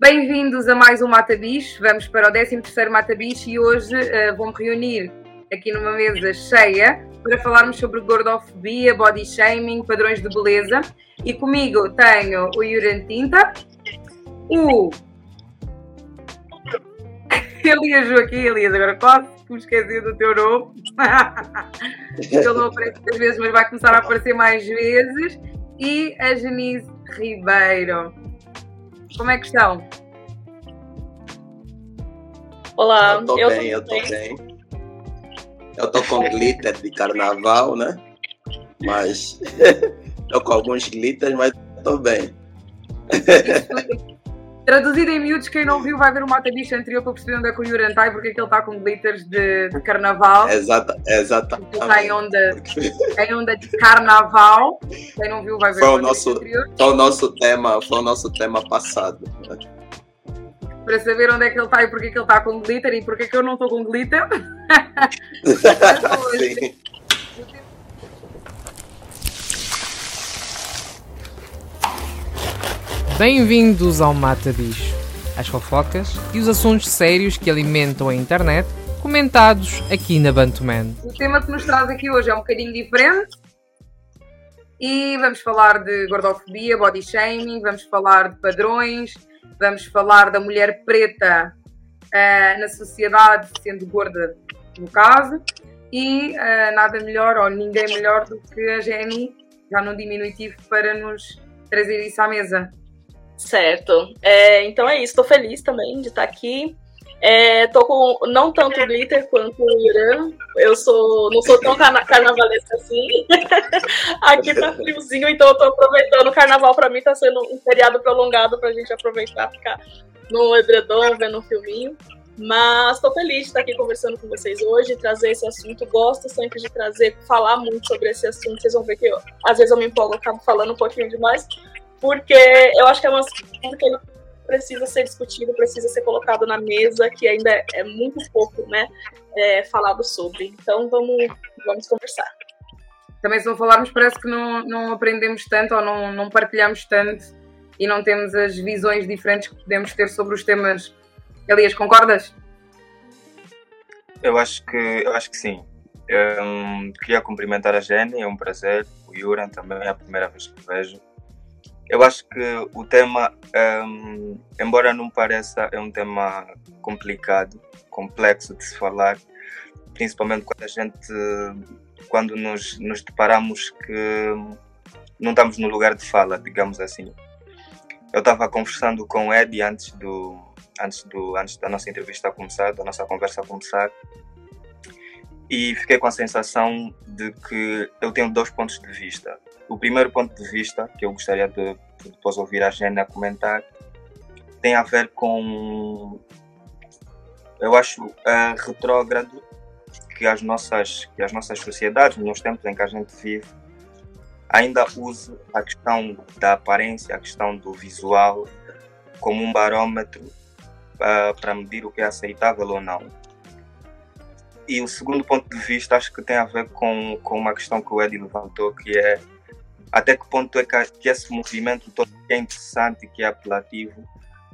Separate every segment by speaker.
Speaker 1: Bem-vindos a mais um Mata Bicho. Vamos para o 13º Mata Bicho e hoje uh, vou-me reunir aqui numa mesa cheia para falarmos sobre gordofobia, body shaming, padrões de beleza. E comigo tenho o Yuran Tinta, o Elias Joaquim, Elias, agora quase me esqueci do teu nome. Ele não aparece muitas vezes, mas vai começar a aparecer mais vezes. E a Genise Ribeiro. Como é que estão?
Speaker 2: Olá,
Speaker 3: eu tô eu bem, eu tô bem. bem. Eu tô com glitter de carnaval, né? Mas tô com alguns glitters, mas tô bem.
Speaker 1: Traduzido em miúdos, quem não viu vai ver o Mata Bicho anterior para perceber onde é que o Yuran está e porque é que ele está com glitters de, de carnaval.
Speaker 3: Exata, exatamente.
Speaker 1: Está em onda, em onda de carnaval. Quem não viu vai ver
Speaker 3: foi o nosso, anterior. Foi o nosso tema, foi o nosso tema passado.
Speaker 1: Para saber onde é que ele está e porque é que ele está com glitter e porque é que eu não estou com glitter. Sim.
Speaker 4: Bem-vindos ao Mata Bicho, as fofocas e os assuntos sérios que alimentam a internet, comentados aqui na Bantuman.
Speaker 1: O tema que nos traz aqui hoje é um bocadinho diferente e vamos falar de gordofobia, body shaming, vamos falar de padrões, vamos falar da mulher preta uh, na sociedade sendo gorda no caso e uh, nada melhor ou ninguém melhor do que a Jenny, já no diminutivo, para nos trazer isso à mesa.
Speaker 2: Certo. É, então é isso, estou feliz também de estar aqui. É, tô com não tanto glitter quanto o Irã. Eu sou, não sou tão carna carnavalesca assim. aqui tá friozinho, então eu tô aproveitando. O carnaval para mim tá sendo um feriado prolongado pra gente aproveitar, ficar no edredom, vendo um filminho. Mas estou feliz de estar aqui conversando com vocês hoje, trazer esse assunto. Gosto sempre de trazer, falar muito sobre esse assunto. Vocês vão ver que eu, às vezes eu me empolgo, acabo falando um pouquinho demais, porque eu acho que é uma coisa que ele precisa ser discutido, precisa ser colocado na mesa, que ainda é muito pouco né, é, falado sobre. Então vamos, vamos conversar.
Speaker 1: Também se não falarmos parece que não, não aprendemos tanto ou não, não partilhamos tanto e não temos as visões diferentes que podemos ter sobre os temas. Elias, concordas?
Speaker 5: Eu acho que, eu acho que sim. Eu, um, queria cumprimentar a Jenny, é um prazer. O Yuran também é a primeira vez que vejo. Eu acho que o tema, um, embora não pareça, é um tema complicado, complexo de se falar, principalmente quando a gente, quando nos, nos deparamos que não estamos no lugar de fala, digamos assim. Eu estava conversando com o Ed antes do, antes do, antes da nossa entrevista começar, da nossa conversa começar, e fiquei com a sensação de que eu tenho dois pontos de vista. O primeiro ponto de vista, que eu gostaria de, de depois ouvir a Gênia comentar, tem a ver com, eu acho, uh, retrógrado que as nossas que as nossas sociedades, nos tempos em que a gente vive, ainda use a questão da aparência, a questão do visual, como um barômetro uh, para medir o que é aceitável ou não. E o segundo ponto de vista acho que tem a ver com, com uma questão que o Eddie levantou, que é até que ponto é que, esse movimento todo que é interessante, que é apelativo,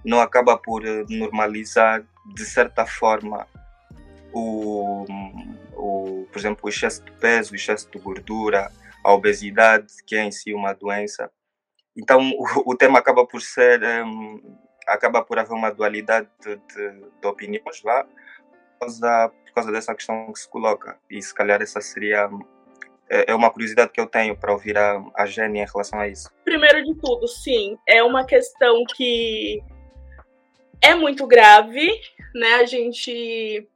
Speaker 5: não acaba por eh, normalizar, de certa forma, o, o, por exemplo, o excesso de peso, o excesso de gordura, a obesidade, que é em si uma doença. Então, o, o tema acaba por ser, um, acaba por haver uma dualidade de, de, de opiniões, lá, por causa, por causa dessa questão que se coloca. E se calhar essa seria é, é uma curiosidade que eu tenho para ouvir a, a Jenny em relação a isso.
Speaker 2: Primeiro de tudo, sim, é uma questão que é muito grave, né? A gente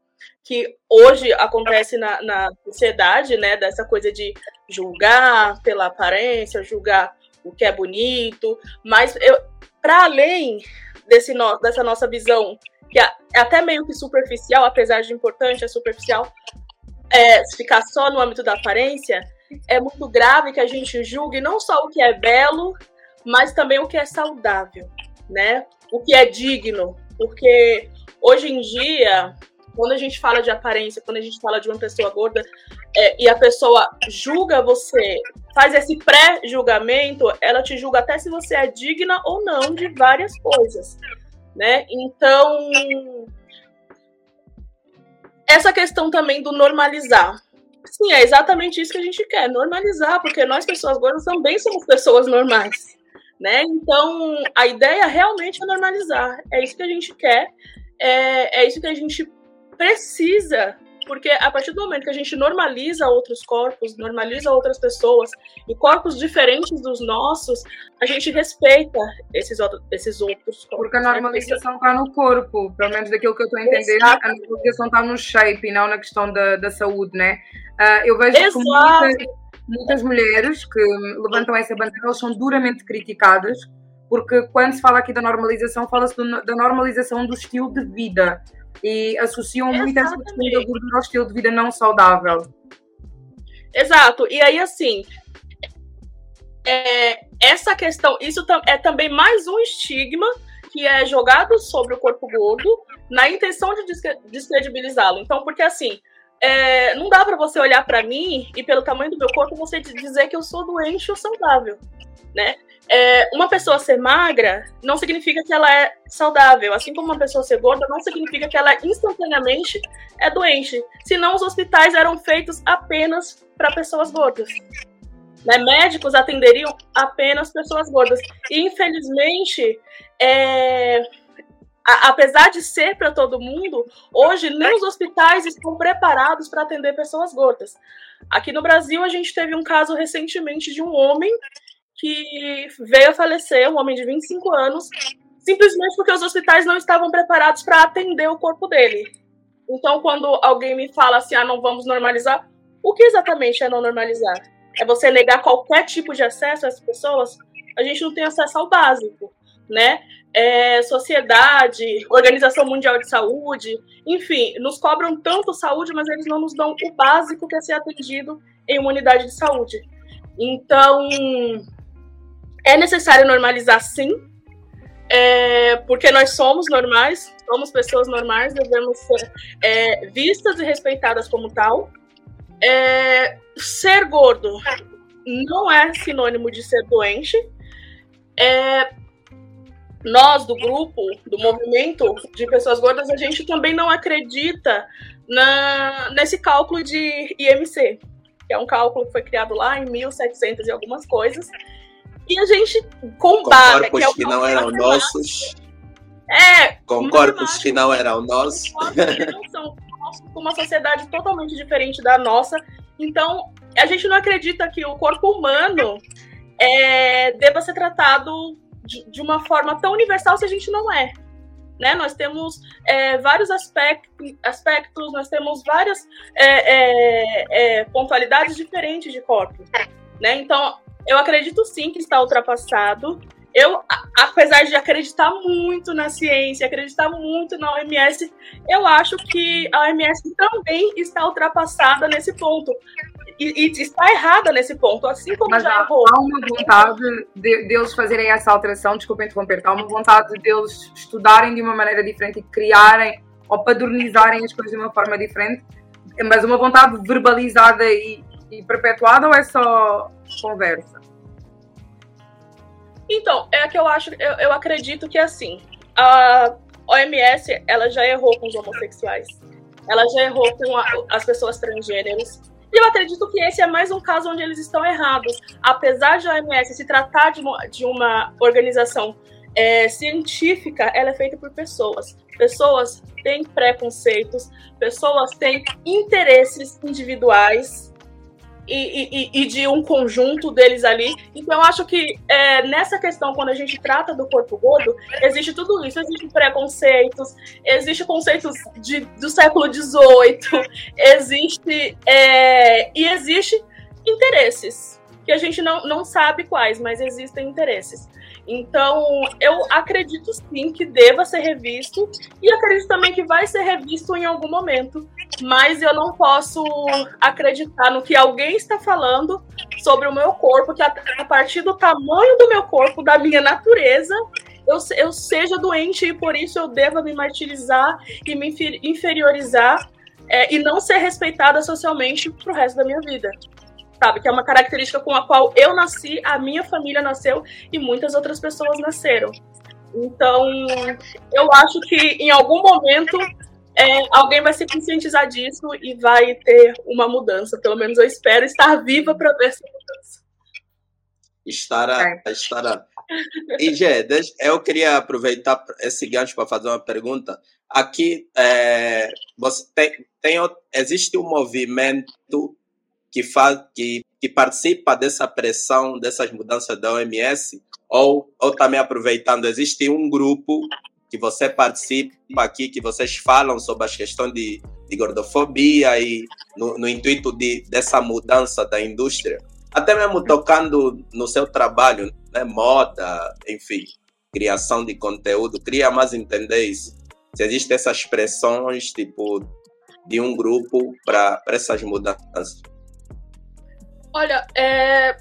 Speaker 2: que hoje acontece na, na sociedade, né? Dessa coisa de julgar pela aparência, julgar o que é bonito, mas para além desse no, dessa nossa visão que é até meio que superficial, apesar de importante, é superficial, é, ficar só no âmbito da aparência, é muito grave que a gente julgue não só o que é belo, mas também o que é saudável, né? O que é digno, porque hoje em dia, quando a gente fala de aparência, quando a gente fala de uma pessoa gorda é, e a pessoa julga você, faz esse pré-julgamento, ela te julga até se você é digna ou não de várias coisas. né? Então, essa questão também do normalizar. Sim, é exatamente isso que a gente quer, normalizar, porque nós, pessoas gordas, também somos pessoas normais. Né? Então, a ideia realmente é normalizar. É isso que a gente quer, é, é isso que a gente precisa porque a partir do momento que a gente normaliza outros corpos, normaliza outras pessoas e corpos diferentes dos nossos, a gente respeita esses, outros, esses outros corpos.
Speaker 1: Porque a né? normalização está no corpo, pelo menos daquilo que eu estou a entender, Exato. a normalização está no shape e não na questão da, da saúde, né? Uh, eu vejo Exato. muitas, muitas mulheres que levantam essa bandeira, elas são duramente criticadas porque quando se fala aqui da normalização, fala-se da normalização do estilo de vida e associam Exatamente. muito essa questão da gordura ao estilo de vida não saudável.
Speaker 2: Exato. E aí, assim, é, essa questão, isso é também mais um estigma que é jogado sobre o corpo gordo na intenção de descredibilizá-lo. Então, porque assim, é, não dá para você olhar para mim e pelo tamanho do meu corpo você dizer que eu sou doente ou saudável, né? É, uma pessoa ser magra não significa que ela é saudável, assim como uma pessoa ser gorda não significa que ela instantaneamente é doente. Senão os hospitais eram feitos apenas para pessoas gordas. Né? Médicos atenderiam apenas pessoas gordas. E infelizmente, é, a, apesar de ser para todo mundo, hoje nem os hospitais estão preparados para atender pessoas gordas. Aqui no Brasil, a gente teve um caso recentemente de um homem que veio a falecer, um homem de 25 anos, simplesmente porque os hospitais não estavam preparados para atender o corpo dele. Então, quando alguém me fala assim, ah, não vamos normalizar, o que exatamente é não normalizar? É você negar qualquer tipo de acesso às pessoas? A gente não tem acesso ao básico, né? É, sociedade, Organização Mundial de Saúde, enfim, nos cobram tanto saúde, mas eles não nos dão o básico que é ser atendido em uma unidade de saúde. Então, é necessário normalizar sim, é, porque nós somos normais, somos pessoas normais, devemos ser é, vistas e respeitadas como tal. É, ser gordo não é sinônimo de ser doente. É, nós, do grupo, do movimento de pessoas gordas, a gente também não acredita na, nesse cálculo de IMC, que é um cálculo que foi criado lá em 1700 e algumas coisas, e a gente combate.
Speaker 3: Com corpos que, é que não eram nossos.
Speaker 2: É.
Speaker 3: Com corpos que não eram nossos.
Speaker 2: não são com uma sociedade totalmente diferente da nossa. Então, a gente não acredita que o corpo humano é, deva ser tratado de, de, uma forma tão universal se a gente não é. Né? Nós temos é, vários aspectos, aspectos, nós temos várias é, é, é pontualidades diferentes de corpo. Né? Então, eu acredito sim que está ultrapassado. Eu, apesar de acreditar muito na ciência, acreditar muito na OMS, eu acho que a OMS também está ultrapassada nesse ponto. E, e está errada nesse ponto, assim como
Speaker 1: Mas
Speaker 2: já errou.
Speaker 1: Há uma vontade de, fazerem essa alteração, desculpa interromper, há uma vontade de estudarem de uma maneira diferente e criarem ou padronizarem as coisas de uma forma diferente, mas uma vontade verbalizada e, e perpetuada ou é só conversa?
Speaker 2: Então, é que eu acho, eu, eu acredito que assim, a OMS ela já errou com os homossexuais, ela já errou com a, as pessoas transgêneros. E eu acredito que esse é mais um caso onde eles estão errados. Apesar de a OMS se tratar de uma, de uma organização é, científica, ela é feita por pessoas. Pessoas têm preconceitos, pessoas têm interesses individuais e, e, e, de um conjunto deles ali. Então, eu acho que é, nessa questão, quando a gente trata do corpo gordo, existe tudo isso. Existem preconceitos, existem conceitos de, do século XVIII, existe é, e existe interesses que a gente não, não sabe quais, mas existem interesses. Então, eu acredito sim que deva ser revisto e acredito também que vai ser revisto em algum momento, mas eu não posso acreditar no que alguém está falando sobre o meu corpo, que a, a partir do tamanho do meu corpo, da minha natureza, eu, eu seja doente e por isso eu deva me martirizar e me inferiorizar é, e não ser respeitada socialmente pro resto da minha vida sabe? Que é uma característica com a qual eu nasci, a minha família nasceu e muitas outras pessoas nasceram. Então, eu acho que em algum momento é, alguém vai se conscientizar disso e vai ter uma mudança. Pelo menos eu espero estar viva para ver essa mudança.
Speaker 3: Estará, é. estará. E, Gê, eu queria aproveitar esse gancho para fazer uma pergunta. Aqui, é, você tem, tem, existe um movimento que, faz, que, que participa dessa pressão, dessas mudanças da OMS? Ou, ou também aproveitando, existe um grupo que você participa aqui, que vocês falam sobre as questões de, de gordofobia e no, no intuito de, dessa mudança da indústria? até mesmo tocando no seu trabalho, né? moda, enfim, criação de conteúdo, queria mais entender isso. Se existem essas pressões, tipo, de um grupo para essas mudanças.
Speaker 2: Olha, é...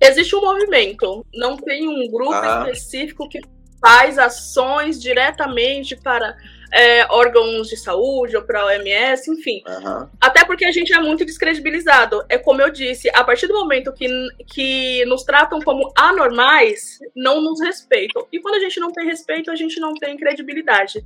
Speaker 2: existe um movimento, não tem um grupo específico que faz ações diretamente para é, órgãos de saúde ou para a OMS, enfim. Uhum. Até porque a gente é muito descredibilizado. É como eu disse, a partir do momento que, que nos tratam como anormais, não nos respeitam. E quando a gente não tem respeito, a gente não tem credibilidade.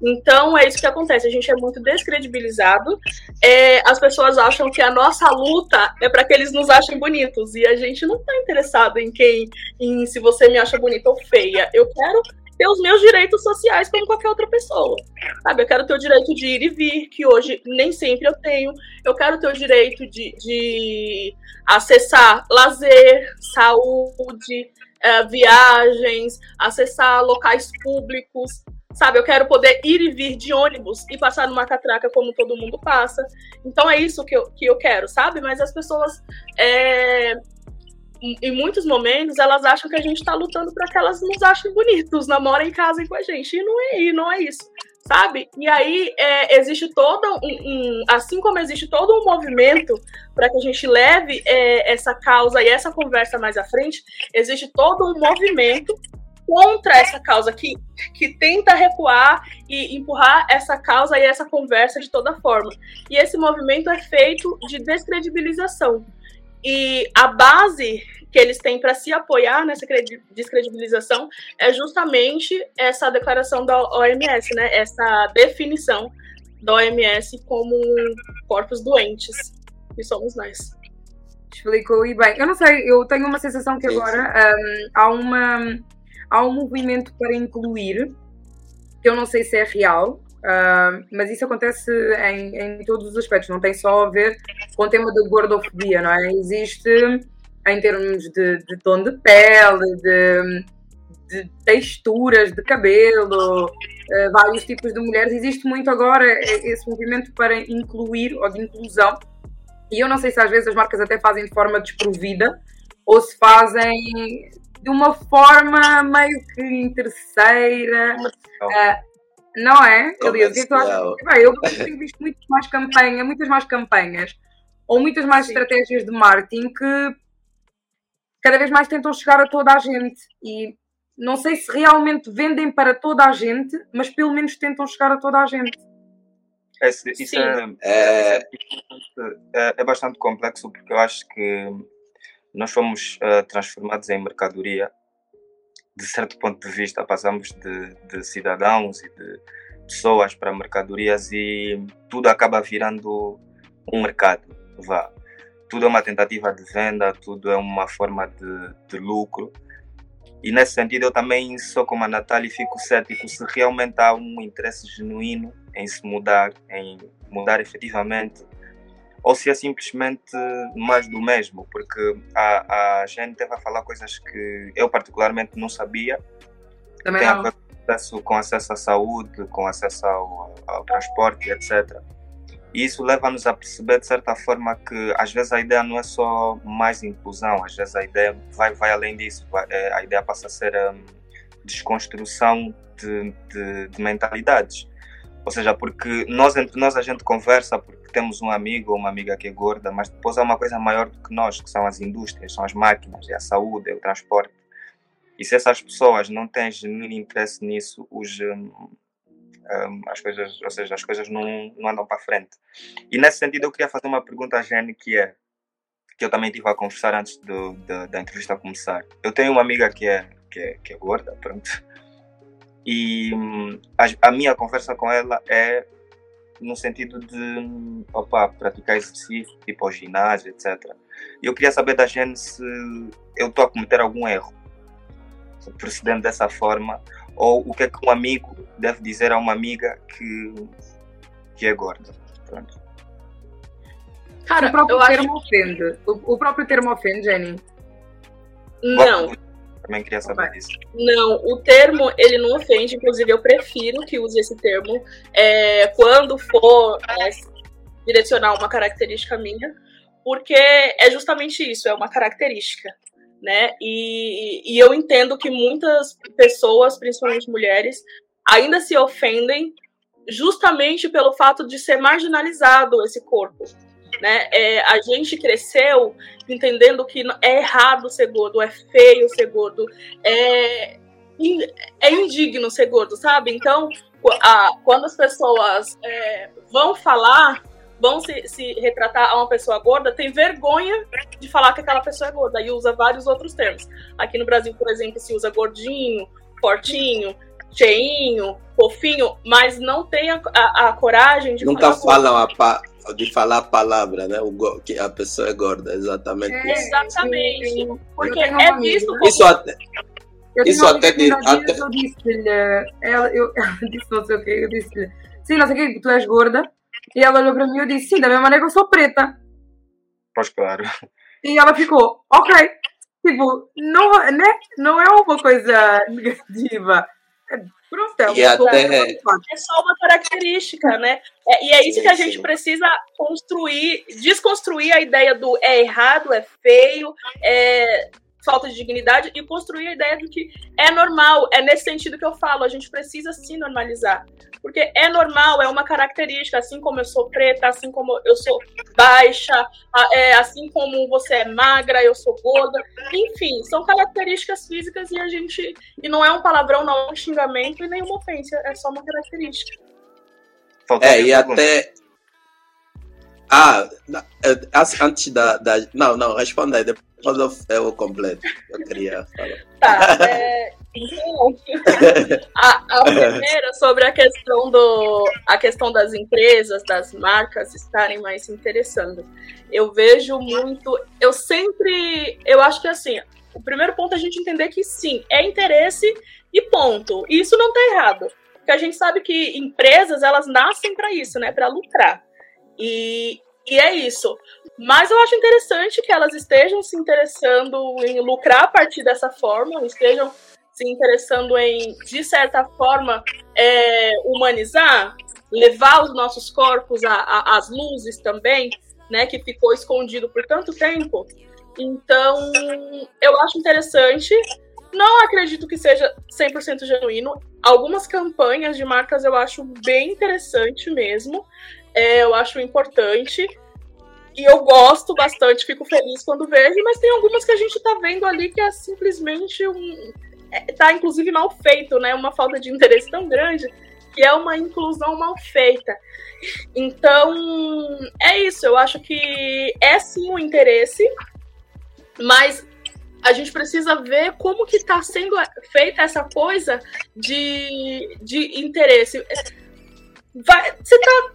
Speaker 2: Então é isso que acontece. A gente é muito descredibilizado. É, as pessoas acham que a nossa luta é para que eles nos achem bonitos. E a gente não está interessado em quem, em se você me acha bonita ou feia. Eu quero ter os meus direitos sociais como qualquer outra pessoa. Sabe? Eu quero ter o direito de ir e vir, que hoje nem sempre eu tenho. Eu quero ter o direito de, de acessar lazer, saúde, é, viagens, acessar locais públicos. Sabe, eu quero poder ir e vir de ônibus e passar numa catraca como todo mundo passa. Então é isso que eu, que eu quero, sabe? Mas as pessoas é, em muitos momentos elas acham que a gente está lutando para que elas nos achem bonitos, namorem em casa com a gente. E não é, e não é isso, sabe? E aí é, existe todo um, um, Assim como existe todo um movimento para que a gente leve é, essa causa e essa conversa mais à frente, existe todo um movimento contra essa causa que, que tenta recuar e empurrar essa causa e essa conversa de toda forma. E esse movimento é feito de descredibilização. E a base que eles têm para se apoiar nessa descredibilização é justamente essa declaração da OMS, né? Essa definição da OMS como corpos doentes, que somos nós.
Speaker 1: Explicou e bem. Eu não sei, eu tenho uma sensação que agora um, há, uma, há um movimento para incluir, que eu não sei se é real, Uh, mas isso acontece em, em, todos os aspectos, não tem só a ver com o tema da gordofobia, não é? Existe em termos de, de tom de pele, de, de texturas de cabelo, uh, vários tipos de mulheres. Existe muito agora esse movimento para incluir ou de inclusão. E eu não sei se às vezes as marcas até fazem de forma desprovida ou se fazem de uma forma meio que interesseira. Uh, não é? Que é eu tenho visto muito mais campanha, muitas mais campanhas ou muitas mais Sim. estratégias de marketing que cada vez mais tentam chegar a toda a gente e não sei se realmente vendem para toda a gente, mas pelo menos tentam chegar a toda a gente.
Speaker 5: Esse, isso é, é, é, é, bastante complexo porque eu acho que nós fomos uh, transformados em mercadoria de certo ponto de vista, passamos de, de cidadãos e de pessoas para mercadorias e tudo acaba virando um mercado. Vá. Tudo é uma tentativa de venda, tudo é uma forma de, de lucro. E nesse sentido, eu também sou como a Natália e fico cético se realmente há um interesse genuíno em se mudar, em mudar efetivamente ou se é simplesmente mais do mesmo, porque a, a gente vai falar coisas que eu particularmente não sabia.
Speaker 1: Também tem não.
Speaker 5: Acesso, com acesso à saúde, com acesso ao, ao transporte, etc. E isso leva-nos a perceber, de certa forma, que às vezes a ideia não é só mais inclusão, às vezes a ideia vai, vai além disso. Vai, é, a ideia passa a ser um, desconstrução de, de, de mentalidades. Ou seja, porque nós entre nós a gente conversa porque temos um amigo ou uma amiga que é gorda, mas depois há uma coisa maior do que nós, que são as indústrias, são as máquinas, é a saúde, é o transporte. E se essas pessoas não têm genuíno interesse nisso, os, as coisas, ou seja, as coisas não, não andam para frente. E nesse sentido eu queria fazer uma pergunta à Jenny que é que eu também tive a conversar antes do, do, da entrevista começar. Eu tenho uma amiga que é que é, que é gorda, pronto. E hum, a, a, minha conversa com ela é no sentido de opa, praticar exercício, tipo ao ginásio, etc. E eu queria saber da gente se eu estou a cometer algum erro procedendo dessa forma ou o que é que um amigo deve dizer a uma amiga que, que é gorda. Pronto.
Speaker 1: Cara, o próprio termo acho... ofende. O, o, próprio termo ofende, Jenny?
Speaker 2: Não.
Speaker 5: Também queria saber disso.
Speaker 2: Não, o termo ele não ofende, inclusive eu prefiro que use esse termo é, quando for é, direcionar uma característica minha, porque é justamente isso, é uma característica. Né? E, e eu entendo que muitas pessoas, principalmente mulheres, ainda se ofendem justamente pelo fato de ser marginalizado esse corpo. Né? É, a gente cresceu entendendo que é errado ser gordo, é feio ser gordo, é, é indigno ser gordo, sabe? Então, a, quando as pessoas é, vão falar, vão se, se, retratar a uma pessoa gorda, tem vergonha de falar que aquela pessoa é gorda e usa vários outros termos. Aqui no Brasil, por exemplo, se usa gordinho, fortinho, cheinho, fofinho, mas não tem a, a, a coragem de
Speaker 3: Nunca falam a, pa de falar a palavra, né? O que a pessoa é gorda, exatamente. É,
Speaker 2: exatamente. Porque é visto como...
Speaker 3: Isso até...
Speaker 1: Eu isso até, de, até... Eu disse-lhe, ela, eu, eu disse não sei o que, eu disse-lhe, sim, não sei o que, tu és gorda. E ela olhou para mim e eu disse, sim, da mesma maneira que eu sou preta.
Speaker 5: Pois claro.
Speaker 1: E ela ficou, ok. Tipo, não, né? não é uma coisa negativa. Pronto, é,
Speaker 3: e até...
Speaker 2: é só uma característica, né? É, e é isso sim, que a gente sim. precisa construir, desconstruir a ideia do é errado, é feio, é falta de dignidade e construir a ideia de que é normal. É nesse sentido que eu falo, a gente precisa sim normalizar. Porque é normal, é uma característica, assim como eu sou preta, assim como eu sou baixa, é, assim como você é magra, eu sou gorda. Enfim, são características físicas e a gente. E não é um palavrão, não é um xingamento e nenhuma ofensa, é só uma característica.
Speaker 3: É, e até. Ah, antes da, da. Não, não, responda aí, depois eu, eu completo. Eu queria falar.
Speaker 2: Tá, é, então, a, a primeira sobre a questão do a questão das empresas, das marcas estarem mais se interessando. Eu vejo muito, eu sempre, eu acho que assim, o primeiro ponto é a gente entender que sim, é interesse e ponto. E isso não está errado, porque a gente sabe que empresas elas nascem para isso, né, para lucrar. E, e é isso. Mas eu acho interessante que elas estejam se interessando em lucrar a partir dessa forma, estejam se interessando em, de certa forma, é, humanizar, levar os nossos corpos às luzes também, né, que ficou escondido por tanto tempo. Então, eu acho interessante. Não acredito que seja 100% genuíno. Algumas campanhas de marcas eu acho bem interessante mesmo. É, eu acho importante. E eu gosto bastante, fico feliz quando vejo, mas tem algumas que a gente tá vendo ali que é simplesmente um, está inclusive mal feito, né? Uma falta de interesse tão grande que é uma inclusão mal feita. Então, é isso. Eu acho que é sim um interesse, mas a gente precisa ver como que está sendo feita essa coisa de, de interesse. Vai, você está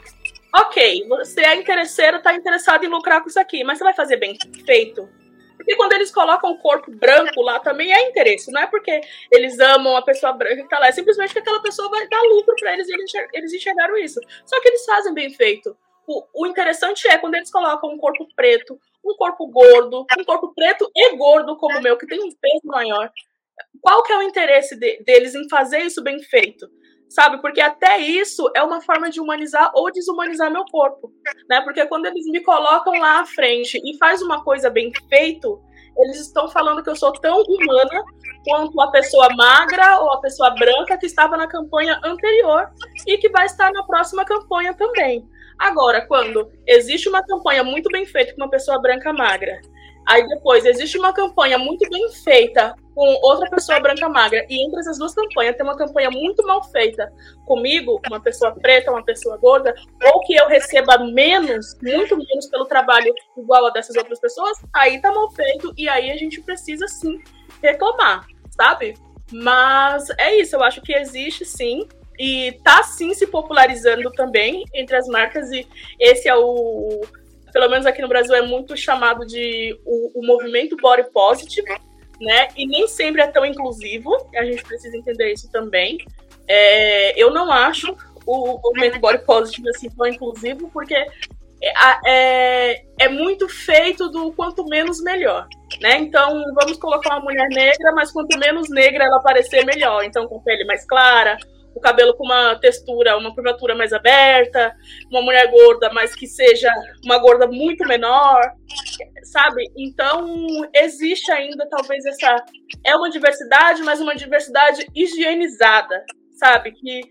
Speaker 2: ok, você é interesseiro, está interessado em lucrar com isso aqui, mas você vai fazer bem feito? Porque quando eles colocam o corpo branco lá também é interesse. Não é porque eles amam a pessoa branca que tá lá. É simplesmente que aquela pessoa vai dar lucro para eles e eles enxergaram isso. Só que eles fazem bem feito. O, o, interessante é quando eles colocam um corpo preto, um corpo gordo, um corpo preto e gordo como o meu, que tem um peso maior. Qual que é o interesse de, deles em fazer isso bem feito? Sabe? Porque até isso é uma forma de humanizar ou desumanizar meu corpo, né? Porque quando eles me colocam lá à frente e faz uma coisa bem feito, eles estão falando que eu sou tão humana quanto a pessoa magra ou a pessoa branca que estava na campanha anterior e que vai estar na próxima campanha também. Agora, quando existe uma campanha muito bem feita com uma pessoa branca magra Aí depois existe uma campanha muito bem feita com outra pessoa branca magra. E entre essas duas campanhas tem uma campanha muito mal feita comigo, uma pessoa preta, uma pessoa gorda, ou que eu receba menos, muito menos pelo trabalho igual a dessas outras pessoas, aí tá mal feito e aí a gente precisa sim reclamar. sabe? Mas é isso, eu acho que existe sim. E tá sim se popularizando também entre as marcas, e esse é o. Pelo menos aqui no Brasil é muito chamado de o, o movimento body positive, né? E nem sempre é tão inclusivo, a gente precisa entender isso também. É, eu não acho o movimento body positive assim tão inclusivo, porque é, é, é, muito feito do quanto menos melhor, né? Então vamos colocar uma mulher negra, mas quanto menos negra ela parecer melhor. Então com pele mais clara, o cabelo com uma textura, uma curvatura mais aberta, uma mulher gorda, mas que seja uma gorda muito menor, sabe? Então, existe ainda talvez essa. É uma diversidade, mas uma diversidade higienizada, sabe? Que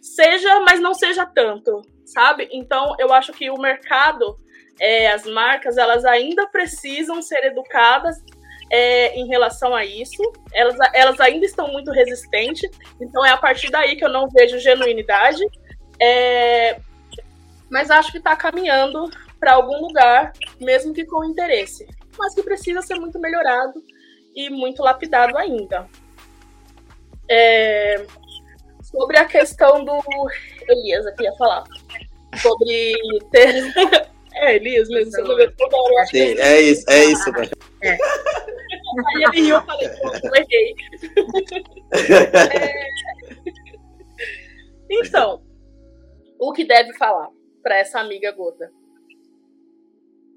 Speaker 2: seja, mas não seja tanto, sabe? Então, eu acho que o mercado, é, as marcas, elas ainda precisam ser educadas é, em relação a isso. Elas, elas ainda estão muito resistentes, então é a partir daí que eu não vejo genuinidade. É, mas acho que está caminhando para algum lugar, mesmo que com interesse, mas que precisa ser muito melhorado e muito lapidado ainda. É, sobre a questão do Elias, aqui ia falar. Sobre ter. é, Elias mesmo, você toda hora.
Speaker 3: Sim, é isso, é isso, velho. É.
Speaker 2: Aí ele riu, falei, eu errei. É... Então, o que deve falar para essa amiga gorda?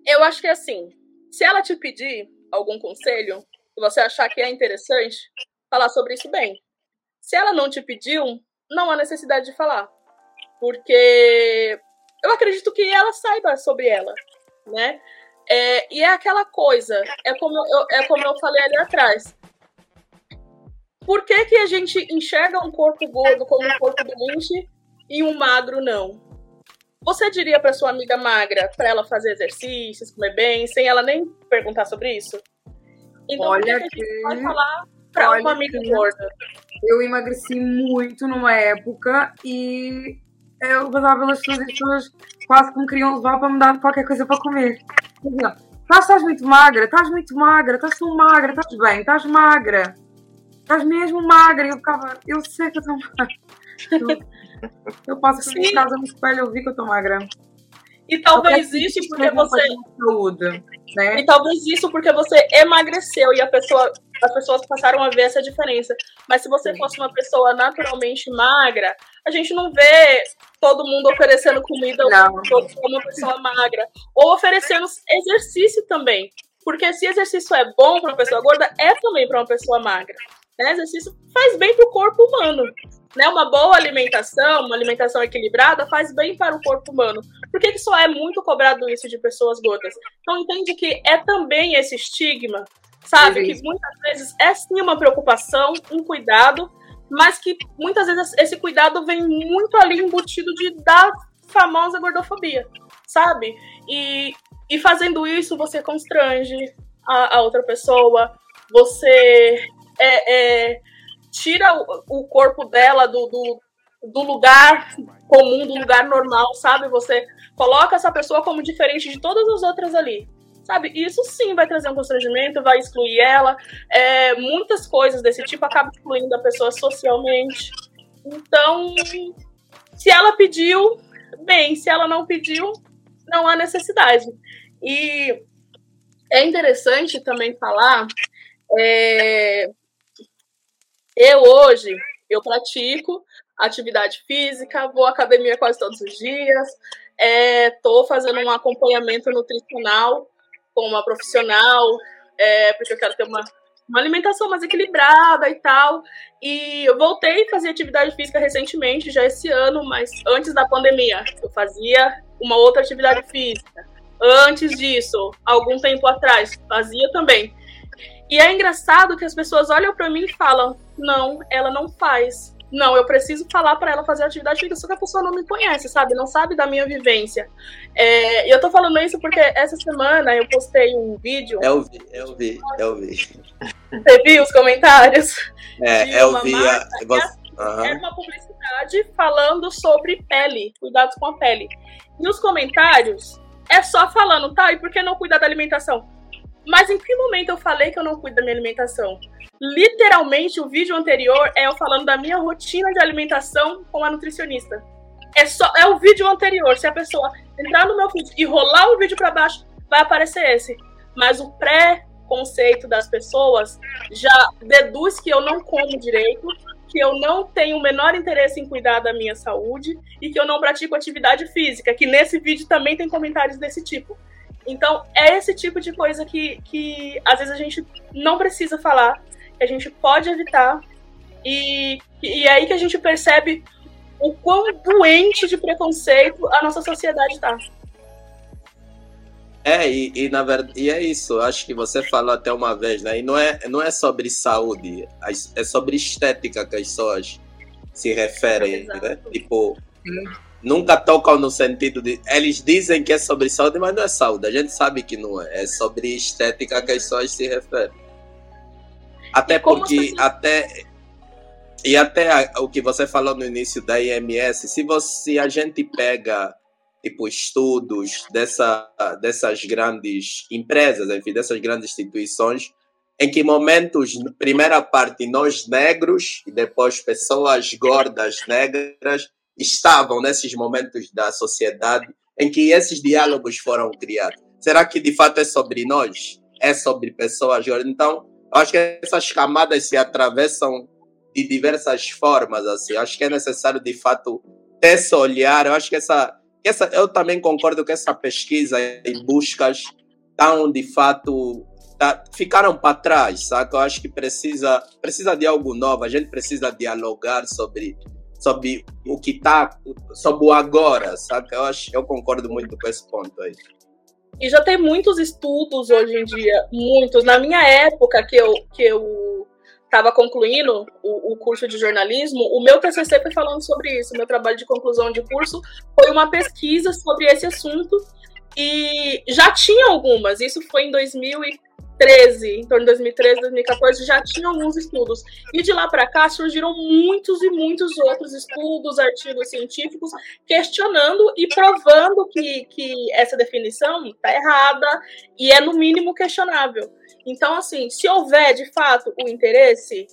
Speaker 2: Eu acho que assim, se ela te pedir algum conselho, você achar que é interessante, falar sobre isso bem. Se ela não te pediu, não há necessidade de falar. Porque eu acredito que ela saiba sobre ela, né? É, e é aquela coisa, é como, eu, é como eu falei ali atrás. Por que, que a gente enxerga um corpo gordo como um corpo doente e um magro não? Você diria para sua amiga magra para ela fazer exercícios, comer bem, sem ela nem perguntar sobre isso? Então, Olha que, que pode falar para uma amiga que... gorda?
Speaker 1: Eu emagreci muito numa época e eu passava pelas pessoas e as pessoas quase que me queriam levar para me dar qualquer coisa para comer. Estás, estás muito magra, estás muito magra, estás tão magra, estás bem, estás magra. Estás mesmo magra. E eu ficava, eu sei que eu estou magra. Eu, eu passo por casa no espelho eu vi que eu estou magra.
Speaker 2: E talvez isso porque você. Saúde, né? E talvez isso porque você emagreceu e a pessoa, as pessoas passaram a ver essa diferença. Mas se você fosse uma pessoa naturalmente magra, a gente não vê todo mundo oferecendo comida como uma pessoa magra. Ou oferecendo exercício também. Porque se exercício é bom para uma pessoa gorda, é também para uma pessoa magra. Né? Exercício faz bem para o corpo humano. Né? Uma boa alimentação, uma alimentação equilibrada, faz bem para o corpo humano. Por que, que só é muito cobrado isso de pessoas gordas? Então entende que é também esse estigma, sabe? Que muitas vezes é sim uma preocupação, um cuidado, mas que muitas vezes esse cuidado vem muito ali embutido de da famosa gordofobia, sabe? E, e fazendo isso você constrange a, a outra pessoa, você é, é, tira o, o, corpo dela do, do, do lugar comum, do lugar normal, sabe? Você coloca essa pessoa como diferente de todas as outras ali sabe? Isso sim vai trazer um constrangimento, vai excluir ela. É, muitas coisas desse tipo acabam excluindo a pessoa socialmente. Então, se ela pediu, bem, se ela não pediu, não há necessidade. E é interessante também falar. É, eu hoje eu pratico atividade física, vou à academia quase todos os dias, estou é, fazendo um acompanhamento nutricional com uma profissional, é, porque eu quero ter uma, uma alimentação mais equilibrada e tal. E eu voltei a fazer atividade física recentemente, já esse ano, mas antes da pandemia. Eu fazia uma outra atividade física. Antes disso, algum tempo atrás, fazia também. E é engraçado que as pessoas olham para mim e falam: não, ela não faz. Não, eu preciso falar para ela fazer atividade física, só que a pessoa não me conhece, sabe? Não sabe da minha vivência. É, e eu tô falando isso porque essa semana eu postei um vídeo.
Speaker 3: Eu vi, eu vi, eu vi.
Speaker 2: Você viu os comentários?
Speaker 3: É, eu vi. A...
Speaker 2: Uhum. Era uma publicidade falando sobre pele, cuidados com a pele. E os comentários é só falando, tá, e por que não cuidar da alimentação? Mas em que momento eu falei que eu não cuido da minha alimentação? Literalmente, o vídeo anterior é eu falando da minha rotina de alimentação com a nutricionista. É só é o vídeo anterior. Se a pessoa entrar no meu feed e rolar um vídeo para baixo, vai aparecer esse. Mas o pré-conceito das pessoas já deduz que eu não como direito, que eu não tenho o menor interesse em cuidar da minha saúde e que eu não pratico atividade física, que nesse vídeo também tem comentários desse tipo. Então, é esse tipo de coisa que, que às vezes a gente não precisa falar, que a gente pode evitar, e, e é aí que a gente percebe o quão doente de preconceito a nossa sociedade está.
Speaker 3: É, e, e, na verdade, e é isso, acho que você falou até uma vez, né? E não é, não é sobre saúde, é sobre estética que as pessoas se referem, Exato. né? Tipo, nunca tocam no sentido de. Eles dizem que é sobre saúde, mas não é saúde. A gente sabe que não é. É sobre estética que as pessoas se referem. Até porque. Você... Até, e até o que você falou no início da IMS, se, você, a gente pega tipo estudos dessa, dessas grandes empresas, enfim, dessas grandes instituições, em que momentos, primeira parte, nós negros e depois pessoas gordas negras estavam nesses momentos da sociedade em que esses diálogos foram criados. Será que de fato é sobre nós? É sobre pessoas? Então, acho que essas camadas se atravessam de diversas formas. Assim, acho que é necessário de fato ter esse olhar. Eu acho que essa, essa, eu também concordo que essa pesquisa em buscas estão de fato tá, ficaram para trás, saca? Eu acho que precisa precisa de algo novo. A gente precisa dialogar sobre sobre o que está, sobre o agora, sabe? Eu, acho, eu concordo muito com esse ponto aí.
Speaker 2: E já tem muitos estudos hoje em dia, muitos. Na minha época que eu, que eu estava concluindo o, o, curso de jornalismo, o meu TCC foi falando sobre isso. O meu trabalho de conclusão de curso foi uma pesquisa sobre esse assunto. E já tinha algumas, isso foi em 2000 2013, em torno de 2013, 2014, já tinha alguns estudos. E de lá para cá surgiram muitos e muitos outros estudos, artigos científicos, questionando e provando que, que essa definição está errada e é, no mínimo, questionável. Então, assim, se houver de fato o interesse,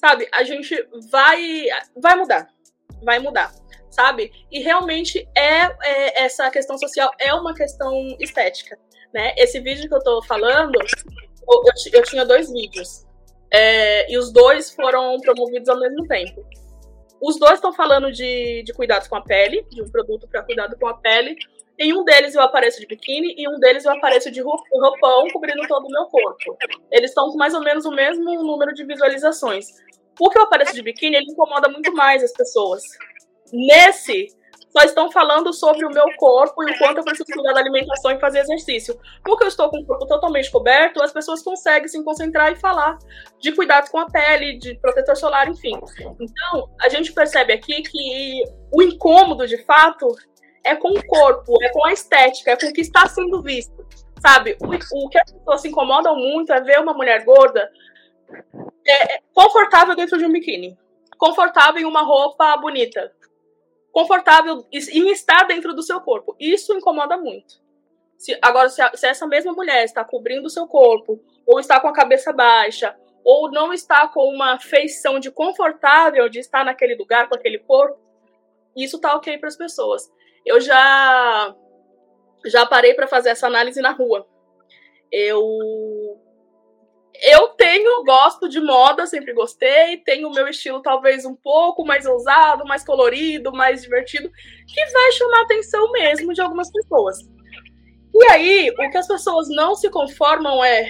Speaker 2: sabe, a gente vai, vai mudar. Vai mudar sabe? E realmente é, é, essa questão social é uma questão estética né? Esse vídeo que eu tô falando, eu, eu, eu tinha dois vídeos. É, e os dois foram promovidos ao mesmo tempo. Os dois estão falando de, de cuidados com a pele, de um produto para cuidado com a pele. Em um deles eu apareço de biquíni e um deles eu apareço de roupão cobrindo todo o meu corpo. Eles estão com mais ou menos o mesmo número de visualizações. O que eu apareço de biquíni, ele incomoda muito mais as pessoas. Nesse, só estão falando sobre o meu corpo e o quanto eu preciso cuidar da alimentação e fazer exercício. Porque eu estou com o corpo totalmente coberto, as pessoas conseguem se concentrar e falar de cuidados com a pele, de protetor solar, enfim. Então, a gente percebe aqui que o incômodo, de fato, é com o corpo, é com a estética, é com o que está sendo visto. Sabe? O, o que as pessoas se incomodam muito é ver uma mulher gorda é, é confortável dentro de um biquíni. Confortável em uma roupa bonita confortável em estar dentro do seu corpo. Isso incomoda muito. Se, agora, se, a, se essa mesma mulher está cobrindo o seu corpo, ou está com a cabeça baixa, ou não está com uma feição de confortável de estar naquele lugar com aquele corpo, isso tá ok para as pessoas. Eu já já parei para fazer essa análise na rua. Eu eu tenho, gosto de moda, sempre gostei, tenho o meu estilo talvez um pouco mais ousado, mais colorido, mais divertido, que vai chamar a atenção mesmo de algumas pessoas. E aí, o que as pessoas não se conformam é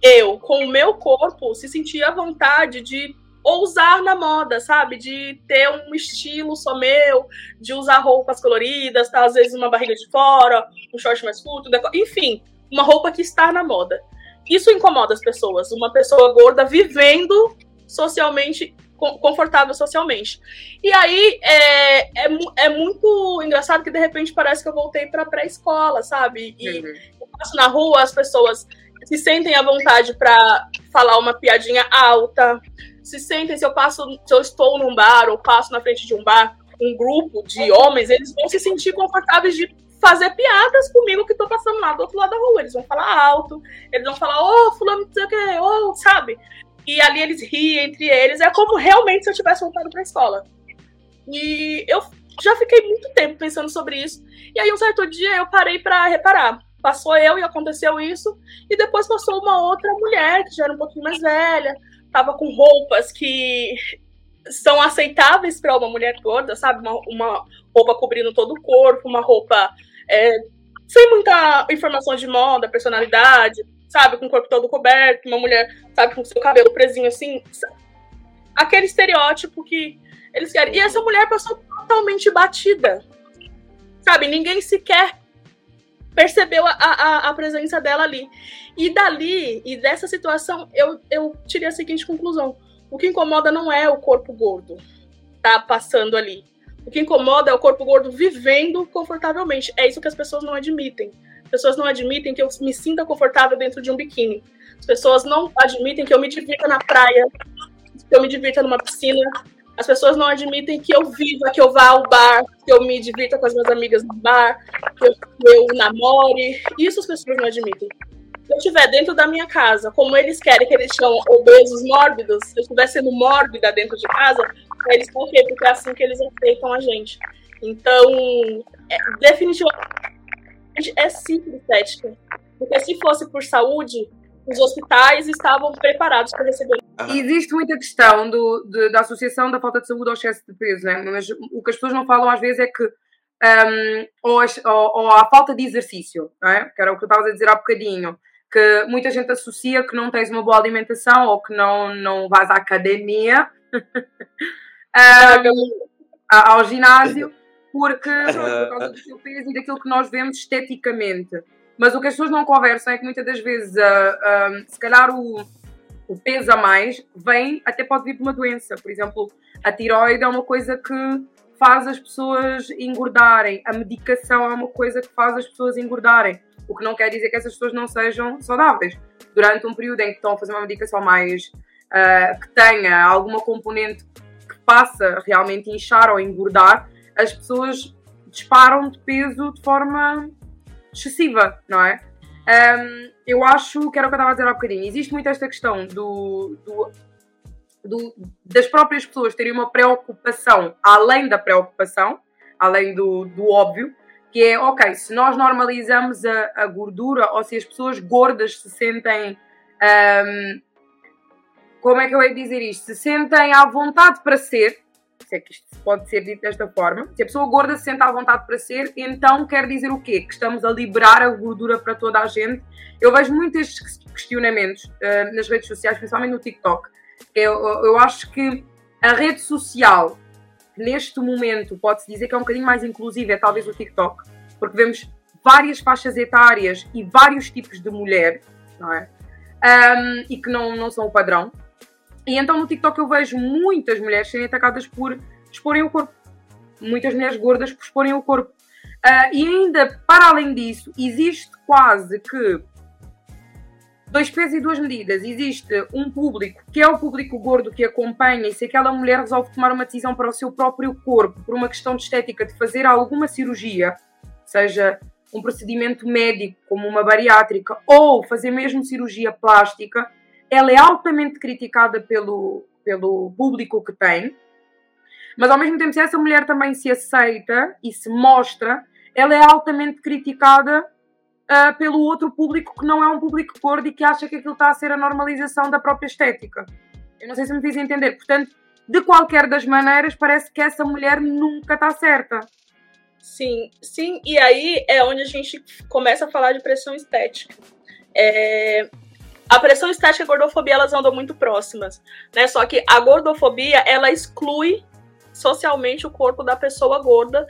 Speaker 2: eu, com o meu corpo, se sentir à vontade de ousar na moda, sabe? De ter um estilo só meu, de usar roupas coloridas, tá? às vezes uma barriga de fora, um short mais curto, enfim, uma roupa que está na moda. Isso incomoda as pessoas. Uma pessoa gorda vivendo socialmente, confortável socialmente. E aí é, é, é muito engraçado que de repente parece que eu voltei para pré-escola, sabe? E uhum. eu passo na rua, as pessoas se sentem à vontade para falar uma piadinha alta, se sentem, se eu passo, se eu estou num bar ou passo na frente de um bar, um grupo de homens, eles vão se sentir confortáveis de fazer piadas comigo que tô passando lá do outro lado da rua. Eles vão falar alto, eles vão falar, ô, oh, fulano, não sei o que, ô, oh, sabe? E ali eles riem entre eles. É como realmente se eu tivesse voltado pra escola. E eu já fiquei muito tempo pensando sobre isso. E aí, um certo dia, eu parei para reparar. Passou eu e aconteceu isso. E depois passou uma outra mulher, que já era um pouquinho mais velha, tava com roupas que são aceitáveis para uma mulher gorda, sabe? Uma, uma, roupa cobrindo todo o corpo, uma roupa é, sem muita informação de moda, personalidade, sabe? Com o corpo todo coberto, uma mulher, sabe, com seu cabelo presinho assim. Aquele estereótipo que eles querem. E essa mulher passou totalmente batida. Sabe? Ninguém sequer percebeu a, a, a, presença dela ali. E dali, e dessa situação, eu, eu tirei a seguinte conclusão. O que incomoda não é o corpo gordo tá passando ali. O que incomoda é o corpo gordo vivendo confortavelmente. É isso que as pessoas não admitem. As pessoas não admitem que eu me sinta confortável dentro de um biquíni. As pessoas não admitem que eu me divirta na praia, que eu me divirta numa piscina, as pessoas não admitem que eu viva, que eu vá ao bar, que eu me divirta com as minhas amigas no bar, que eu, que eu namore. Isso as pessoas não admitem. Se eu estiver dentro da minha casa, como eles querem que eles chamam obesos mórbidos, se eu estiver sendo mórbida dentro de casa, eles vão quê? Porque é assim que eles aceitam a gente. Então, é, definitivamente é simples estética. Porque se fosse por saúde, os hospitais estavam preparados para receber.
Speaker 1: Existe muita questão do, de, da associação da falta de saúde ao excesso de peso, né? mas o que as pessoas não falam às vezes é que um, ou, ou, ou, a falta de exercício, é? que era o que eu estava a dizer há bocadinho, que muita gente associa que não tens uma boa alimentação ou que não, não vais à academia um, ao ginásio porque por causa do seu peso e daquilo que nós vemos esteticamente. Mas o que as pessoas não conversam é que muitas das vezes, uh, uh, se calhar, o, o peso a mais vem, até pode vir de uma doença. Por exemplo, a tiroide é uma coisa que faz as pessoas engordarem. A medicação é uma coisa que faz as pessoas engordarem. O que não quer dizer que essas pessoas não sejam saudáveis. Durante um período em que estão a fazer uma medicação mais. Uh, que tenha alguma componente que passa realmente a inchar ou engordar, as pessoas disparam de peso de forma excessiva, não é? Um, eu acho que era o que eu estava a dizer há bocadinho. Existe muito esta questão do, do, do, das próprias pessoas terem uma preocupação além da preocupação, além do, do óbvio, que é, ok, se nós normalizamos a, a gordura ou se as pessoas gordas se sentem. Um, como é que eu ia dizer isto? Se sentem à vontade para ser, se é que isto pode ser dito desta forma, se a pessoa gorda se sente à vontade para ser, então quer dizer o quê? Que estamos a liberar a gordura para toda a gente. Eu vejo muito estes questionamentos uh, nas redes sociais, principalmente no TikTok. Eu, eu acho que a rede social, neste momento, pode-se dizer que é um bocadinho mais inclusiva, é talvez o TikTok, porque vemos várias faixas etárias e vários tipos de mulher, não é? Um, e que não, não são o padrão. E então no TikTok eu vejo muitas mulheres serem atacadas por exporem o corpo. Muitas mulheres gordas por exporem o corpo. Uh, e ainda, para além disso, existe quase que dois pesos e duas medidas. Existe um público que é o público gordo que acompanha e se aquela mulher resolve tomar uma decisão para o seu próprio corpo, por uma questão de estética, de fazer alguma cirurgia, seja um procedimento médico, como uma bariátrica, ou fazer mesmo cirurgia plástica, ela é altamente criticada pelo, pelo público que tem, mas ao mesmo tempo, se essa mulher também se aceita e se mostra, ela é altamente criticada uh, pelo outro público que não é um público gordo e que acha que aquilo está a ser a normalização da própria estética. Eu não sei se me fiz entender. Portanto, de qualquer das maneiras, parece que essa mulher nunca está certa.
Speaker 2: Sim, sim, e aí é onde a gente começa a falar de pressão estética. É, a pressão estética e a gordofobia elas andam muito próximas, né? Só que a gordofobia ela exclui socialmente o corpo da pessoa gorda.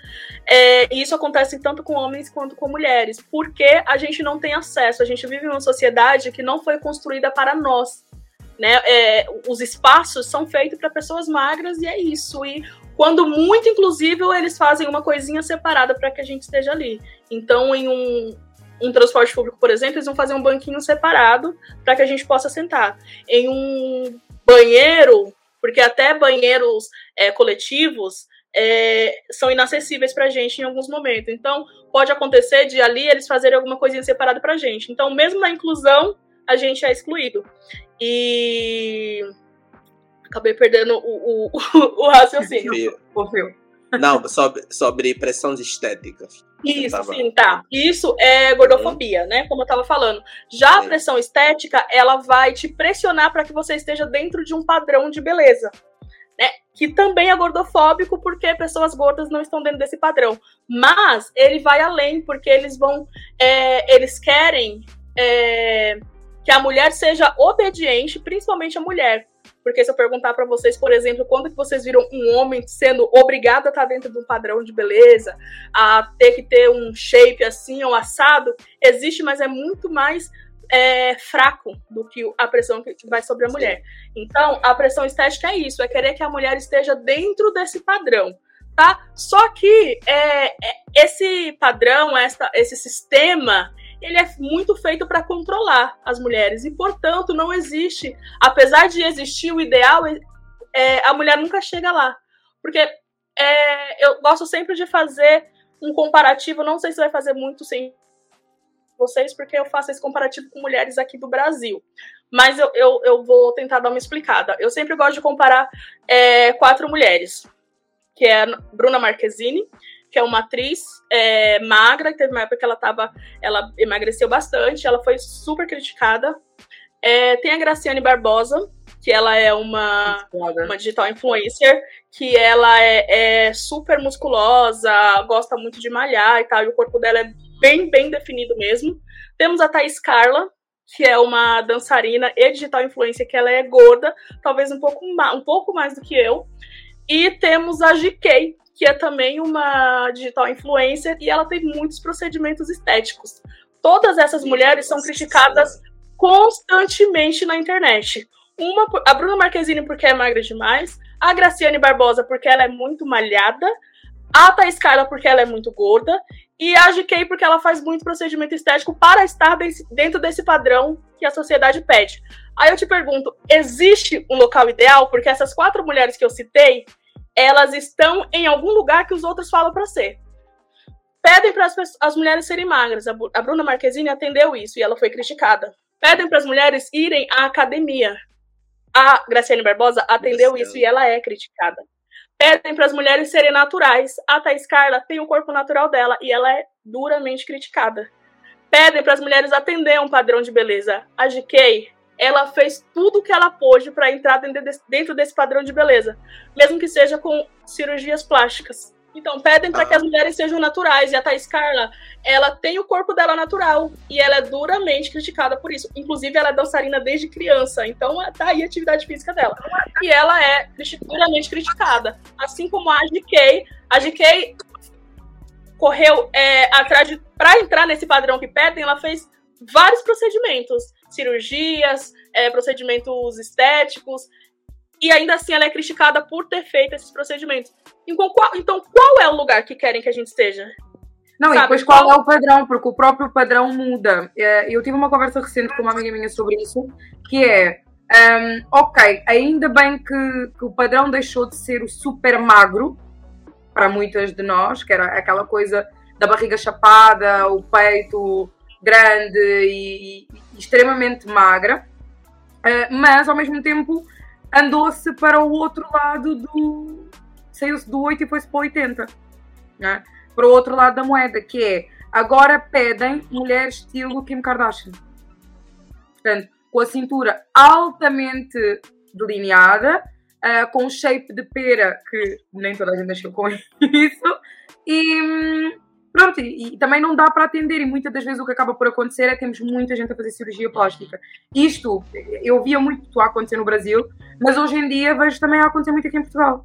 Speaker 2: É, e isso acontece tanto com homens quanto com mulheres, porque a gente não tem acesso, a gente vive em uma sociedade que não foi construída para nós. Né? É, os espaços são feitos para pessoas magras e é isso. E quando muito, inclusive, eles fazem uma coisinha separada para que a gente esteja ali. Então, em um, um transporte público, por exemplo, eles vão fazer um banquinho separado para que a gente possa sentar. Em um banheiro, porque até banheiros é, coletivos é, são inacessíveis para a gente em alguns momentos. Então, pode acontecer de ali eles fazerem alguma coisinha separada para a gente. Então, mesmo na inclusão, a gente é excluído. E acabei perdendo o, o, o raciocínio.
Speaker 3: Confio. Não, sobre, sobre pressões estéticas.
Speaker 2: Isso, tava... sim, tá. Isso é gordofobia, né? Como eu tava falando. Já a pressão estética, ela vai te pressionar para que você esteja dentro de um padrão de beleza. Né? Que também é gordofóbico, porque pessoas gordas não estão dentro desse padrão. Mas ele vai além, porque eles vão. É, eles querem é, que a mulher seja obediente, principalmente a mulher. Porque se eu perguntar para vocês, por exemplo, quando que vocês viram um homem sendo obrigado a estar dentro de um padrão de beleza, a ter que ter um shape assim ou assado, existe, mas é muito mais é, fraco do que a pressão que vai sobre a mulher. Então, a pressão estética é isso, é querer que a mulher esteja dentro desse padrão. Tá? Só que é, é, esse padrão, essa, esse sistema, ele é muito feito para controlar as mulheres e, portanto, não existe, apesar de existir o ideal, é, a mulher nunca chega lá, porque é, eu gosto sempre de fazer um comparativo. Não sei se vai fazer muito sem vocês, porque eu faço esse comparativo com mulheres aqui do Brasil. Mas eu, eu, eu vou tentar dar uma explicada. Eu sempre gosto de comparar é, quatro mulheres, que é Bruna Marquezine, que é uma atriz é, magra, que teve uma época que ela tava. Ela emagreceu bastante, ela foi super criticada. É, tem a Graciane Barbosa, que ela é uma, uma digital influencer, que ela é, é, super musculosa, gosta muito de malhar e tal, e o corpo dela é bem, bem definido mesmo. Temos a Thaís Carla, que é uma dançarina e digital influencer, que ela é gorda, talvez um pouco, um pouco mais do que eu. E temos a GK, que é também uma digital influencer e ela tem muitos procedimentos estéticos. Todas essas mulheres são criticadas constantemente na internet. Uma, a Bruna Marquezine porque é magra demais, a Graciane Barbosa porque ela é muito malhada, a Thais Carla porque ela é muito gorda e a GK porque ela faz muito procedimento estético para estar dentro desse padrão que a sociedade pede. Aí eu te pergunto, existe um local ideal? Porque essas quatro mulheres que eu citei, elas estão em algum lugar que os outros falam para ser. Pedem para as mulheres serem magras. A Bruna Marquezine atendeu isso e ela foi criticada. Pedem para as mulheres irem à academia. A Graciane Barbosa atendeu isso e ela é criticada. Pedem para as mulheres serem naturais. A Thais Carla tem o corpo natural dela e ela é duramente criticada. Pedem para as mulheres atender um padrão de beleza. A GK ela fez tudo o que ela pôde para entrar dentro desse padrão de beleza, mesmo que seja com cirurgias plásticas. Então, pedem para que as mulheres sejam naturais. E a Thais Carla, ela tem o corpo dela natural. E ela é duramente criticada por isso. Inclusive, ela é dançarina desde criança. Então, tá aí a atividade física dela. E ela é duramente criticada. Assim como a GK. A GK correu é, atrás de. Para entrar nesse padrão que pedem, ela fez vários procedimentos, cirurgias, é, procedimentos estéticos, e ainda assim ela é criticada por ter feito esses procedimentos. Então qual, então, qual é o lugar que querem que a gente esteja?
Speaker 1: Não, Sabe, e depois qual... qual é o padrão, porque o próprio padrão muda. É, eu tive uma conversa recente com uma amiga minha sobre isso, que é, um, ok, ainda bem que, que o padrão deixou de ser o super magro, para muitas de nós, que era aquela coisa da barriga chapada, o peito grande e, e extremamente magra, uh, mas ao mesmo tempo andou-se para o outro lado do. saiu-se do 8 e foi-se para o 80, né? para o outro lado da moeda, que é agora pedem mulher estilo Kim Kardashian. Portanto, com a cintura altamente delineada, uh, com um shape de pera que nem toda a gente nasceu com isso, e hum, Pronto, e, e, também não dá para atender, e muitas das vezes o que acaba por acontecer é que temos muita gente a fazer cirurgia plástica. Isto, eu via muito a acontecer no Brasil, mas hoje em dia vejo também a acontecer muito aqui em Portugal.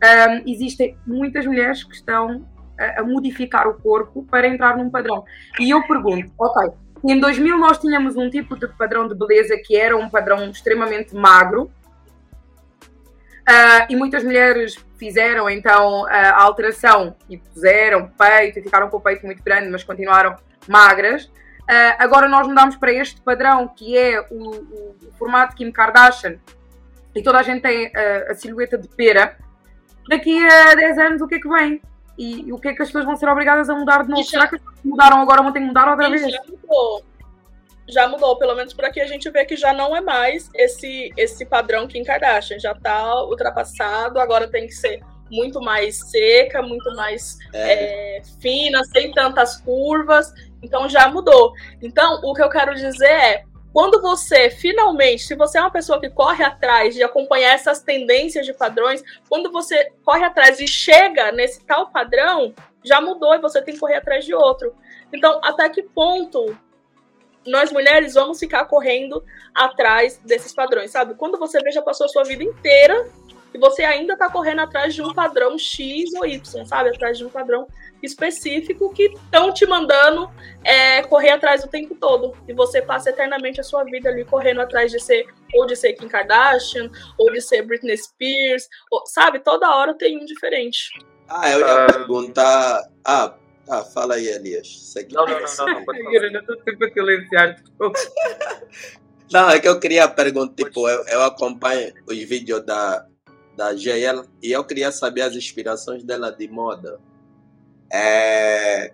Speaker 1: Um, existem muitas mulheres que estão a, a, modificar o corpo para entrar num padrão. E eu pergunto, ok, em 2000 nós tínhamos um tipo de padrão de beleza que era um padrão extremamente magro, Uh, e muitas mulheres fizeram então a alteração e puseram peito e ficaram com o peito muito grande, mas continuaram magras. Uh, agora nós mudamos para este padrão que é o, o, o formato Kim Kardashian e toda a gente tem uh, a silhueta de pera. daqui a 10 anos o que é que vem? E, e o que é que as pessoas vão ser obrigadas a mudar de novo? Já, Será que mudaram agora, vão ter que mudar outra vez?
Speaker 2: Já mudou. Já mudou, pelo menos por aqui a gente vê que já não é mais esse, esse padrão Kim Kardashian. Já tá ultrapassado, agora tem que ser muito mais seca, muito mais é. É, fina, sem tantas curvas. Então já mudou. Então, o que eu quero dizer é quando você finalmente, se você é uma pessoa que corre atrás de acompanhar essas tendências de padrões, quando você corre atrás e chega nesse tal padrão, já mudou e você tem que correr atrás de outro. Então, até que ponto nós mulheres vamos ficar correndo atrás desses padrões, sabe? Quando você vê, já passou a sua vida inteira e você ainda tá correndo atrás de um padrão X ou Y, sabe? Atrás de um padrão específico que estão te mandando é, correr atrás o tempo todo. E você passa eternamente a sua vida ali correndo atrás de ser, ou de ser Kim Kardashian, ou de ser Britney Spears, ou, sabe? Toda hora tem um diferente.
Speaker 3: Ah, eu ia perguntar. Ah, ah, fala aí, Elias.
Speaker 6: Não, não, não, não, não. Eu não estou sempre a silenciar.
Speaker 3: Não, é que eu queria perguntar, tipo, eu, eu acompanho os vídeos da, da GL e eu queria saber as inspirações dela de moda. É,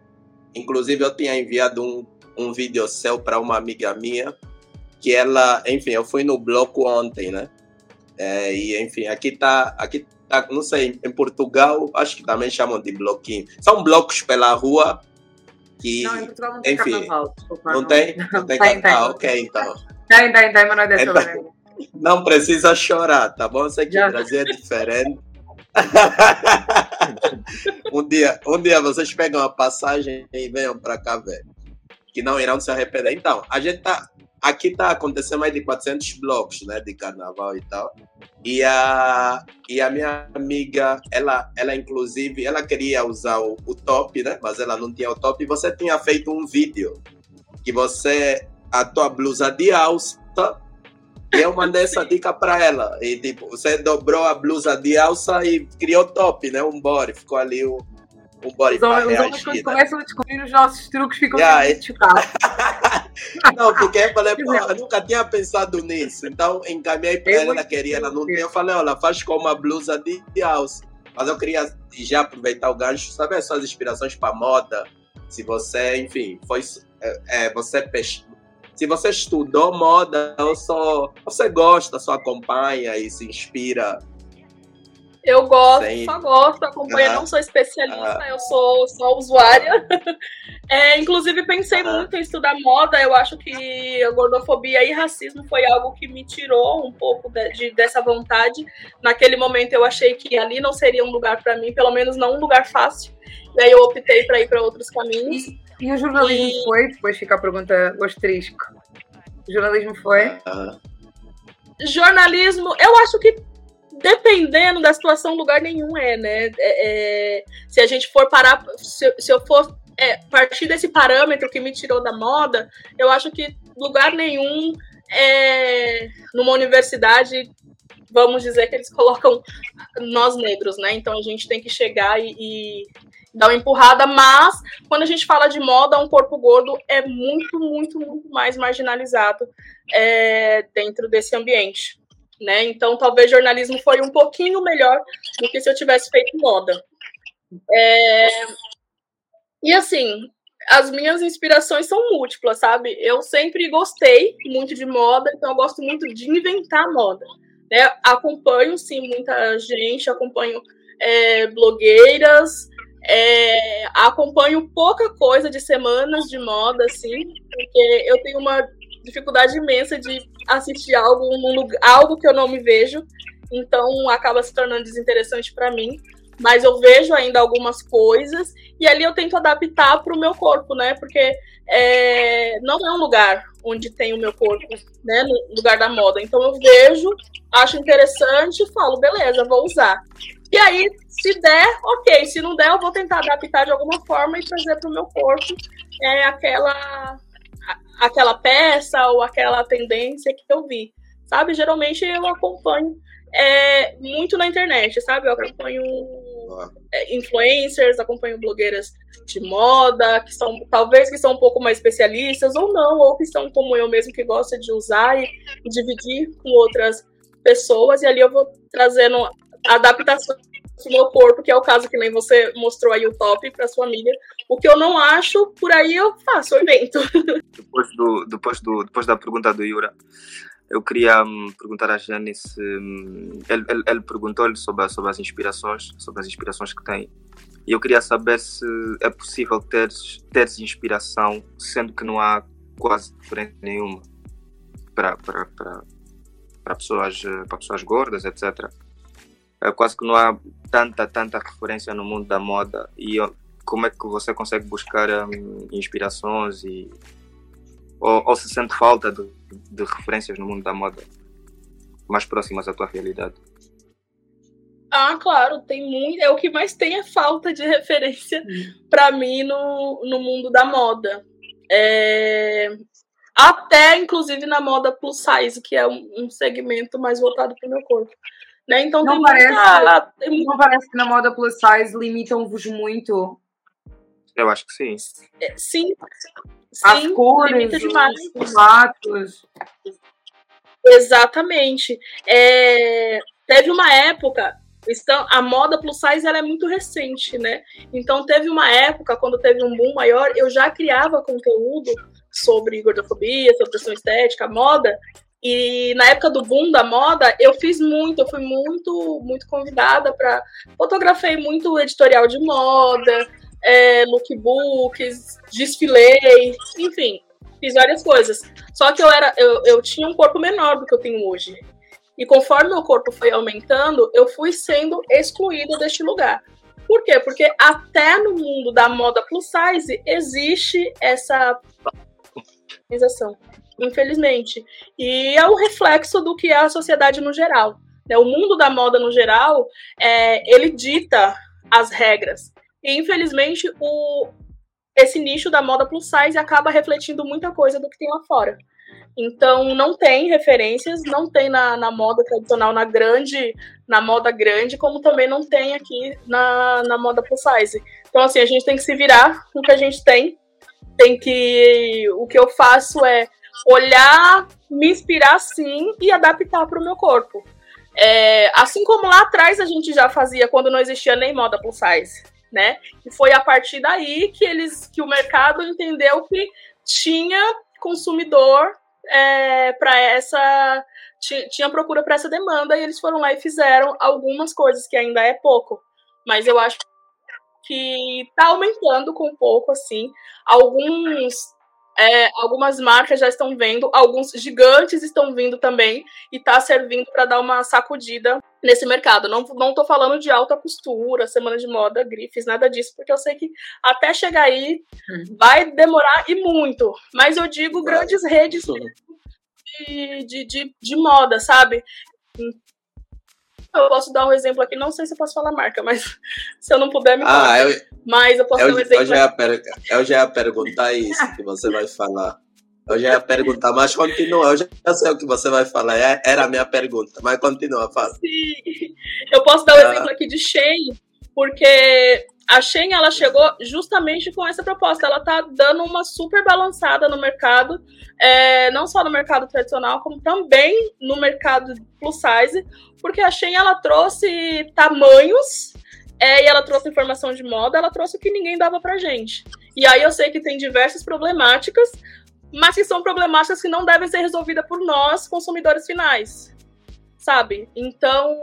Speaker 3: inclusive, eu tinha enviado um, um vídeo seu para uma amiga minha, que ela, enfim, eu fui no bloco ontem, né? É, e, enfim, aqui tá, aqui tá, não sei, em Portugal, acho que também chamam de bloquinho. São blocos pela rua que, não, em Portugal não tem enfim, carnaval, desculpa, não, não, tem? Não tem, tem carnaval, tem, ok, então.
Speaker 1: Tem, tem, tem, mas não é dessa então,
Speaker 3: Não precisa chorar, tá bom? Sei que o Brasil é diferente. um, dia, um dia vocês pegam a passagem e venham para cá ver. Que não irão se arrepender. Então, a gente tá. Aqui tá acontecendo mais de 400 blocos, né, de carnaval e tal. E a, e a minha amiga, ela, ela inclusive, ela queria usar o, o top, né, mas ela não tinha o top. E você tinha feito um vídeo que você, a tua blusa de alça e eu mandei essa dica para ela. E tipo, você dobrou a blusa de alça e criou top, né? Um body. Ficou ali o, um body os
Speaker 1: homens, os homens quando né? começam a descobrir os nossos truques ficam yeah, muito chocados.
Speaker 3: não, porque eu falei, pô, eu nunca tinha pensado nisso. Então encaminhei para ela, ela queria, ela não tinha. Eu falei, olha, faz com uma blusa de, de alça. Mas eu queria já aproveitar o gancho, saber as suas inspirações para moda. Se você, enfim, foi. É, é, você se você estudou moda ou só você gosta, só acompanha e se inspira.
Speaker 2: Eu gosto, Sem... só gosto, acompanho, não sou especialista, eu sou só usuária. É, inclusive, pensei muito em estudar moda. Eu acho que a gordofobia e racismo foi algo que me tirou um pouco de, de, dessa vontade. Naquele momento, eu achei que ali não seria um lugar para mim, pelo menos não um lugar fácil. E aí eu optei para ir para outros caminhos.
Speaker 1: E, e o jornalismo e... foi? Depois fica a pergunta, asterisco. O jornalismo foi? Uh...
Speaker 2: Jornalismo, eu acho que dependendo da situação, lugar nenhum é, né? É, é, se a gente for parar, se, se eu for é, partir desse parâmetro que me tirou da moda, eu acho que lugar nenhum é numa universidade vamos dizer que eles colocam nós negros, né? Então a gente tem que chegar e, e, dar uma empurrada, mas quando a gente fala de moda, um corpo gordo é muito, muito, muito mais marginalizado é, dentro desse ambiente. Né? Então, talvez jornalismo foi um pouquinho melhor do que se eu tivesse feito moda. É... E assim, as minhas inspirações são múltiplas, sabe? Eu sempre gostei muito de moda, então eu gosto muito de inventar moda. Né? Acompanho, sim, muita gente, acompanho é, blogueiras, é, acompanho pouca coisa de semanas de moda, assim, porque eu tenho uma dificuldade imensa de assistir algo algo que eu não me vejo, então acaba se tornando desinteressante para mim. Mas eu vejo ainda algumas coisas e ali eu tento adaptar para o meu corpo, né? Porque é, não é um lugar onde tem o meu corpo, né? No lugar da moda. Então eu vejo, acho interessante e falo, beleza, vou usar. E aí, se der, ok. Se não der, eu vou tentar adaptar de alguma forma e trazer para o meu corpo é, aquela, aquela peça ou aquela tendência que eu vi. Sabe? Geralmente eu acompanho é, muito na internet, sabe? Eu acompanho é, influencers, acompanho blogueiras de moda, que são talvez que são um pouco mais especialistas ou não, ou que são como eu mesmo que gosta de usar e, e dividir com outras pessoas, e ali eu vou trazendo adaptações o meu corpo, que é o caso que nem você mostrou aí o top para sua amiga. O que eu não acho, por aí eu faço o evento.
Speaker 5: Depois, do, depois, do, depois da pergunta do Yura, eu queria um, perguntar a Jane se um, ele, ele, ele perguntou-lhe sobre, sobre as inspirações, sobre as inspirações que tem. E eu queria saber se é possível ter inspiração, sendo que não há quase diferença nenhuma para para para pessoas para pessoas gordas, etc. É, quase que não há tanta tanta referência no mundo da moda e como é que você consegue buscar um, inspirações e ou, ou, se sente falta de, de referências no mundo da moda mais próximas à tua realidade?
Speaker 2: Ah, claro, tem muito. É o que mais tem é falta de referência para mim no, no mundo da moda. É... Até, inclusive, na moda plus size, que é um, um segmento mais voltado para o meu corpo. Né? Então,
Speaker 1: não, parece, muita... tem... não parece que na moda plus size limitam-vos muito?
Speaker 5: Eu acho que sim.
Speaker 2: É, sim.
Speaker 1: As sim, cores, os formatos.
Speaker 2: Exatamente. É... Teve uma época então, a moda plus size ela é muito recente, né? Então, teve uma época, quando teve um boom maior, eu já criava conteúdo sobre gordofobia, sobre questão estética, moda. E na época do boom da moda, eu fiz muito, eu fui muito, muito convidada para. Fotografei muito editorial de moda, é, lookbooks, desfilei, enfim, fiz várias coisas. Só que eu era, eu, eu tinha um corpo menor do que eu tenho hoje. E conforme meu corpo foi aumentando, eu fui sendo excluída deste lugar. Por quê? Porque até no mundo da moda plus size existe essa organização, infelizmente. E é o reflexo do que é a sociedade no geral. Né? O mundo da moda no geral, é, ele dita as regras. E infelizmente o, esse nicho da moda plus size acaba refletindo muita coisa do que tem lá fora. Então não tem referências, não tem na, na moda tradicional, na grande, na moda grande, como também não tem aqui na, na moda plus size. Então, assim, a gente tem que se virar com o que a gente tem. Tem que. O que eu faço é olhar, me inspirar sim e adaptar para o meu corpo. É, assim como lá atrás a gente já fazia quando não existia nem moda plus size, né? E foi a partir daí que eles, que o mercado entendeu que tinha consumidor é, para essa. Tinha procura para essa demanda e eles foram lá e fizeram algumas coisas, que ainda é pouco. Mas eu acho que está aumentando com um pouco, assim. Alguns é, algumas marcas já estão vendo, alguns gigantes estão vindo também e está servindo para dar uma sacudida nesse mercado. Não, não tô falando de alta costura, semana de moda, grifes, nada disso, porque eu sei que até chegar aí hum. vai demorar e muito. Mas eu digo grandes redes de, de, de, de moda, sabe? Eu posso dar um exemplo aqui, não sei se eu posso falar marca, mas se eu não puder, me
Speaker 3: ah, eu,
Speaker 2: Mas eu posso
Speaker 3: eu,
Speaker 2: dar um exemplo.
Speaker 3: Eu já, ia per, eu já ia perguntar isso que você vai falar. Eu já ia perguntar, mas continua, eu já sei o que você vai falar. É, era a minha pergunta, mas continua, fala.
Speaker 2: Sim. Eu posso dar um ah. exemplo aqui de Shein, porque a Shein ela chegou justamente com essa proposta. Ela tá dando uma super balançada no mercado, é, não só no mercado tradicional, como também no mercado plus size, porque a Shein ela trouxe tamanhos é, e ela trouxe informação de moda, ela trouxe o que ninguém dava pra gente. E aí eu sei que tem diversas problemáticas, mas que são problemáticas que não devem ser resolvidas por nós, consumidores finais. Sabe? Então,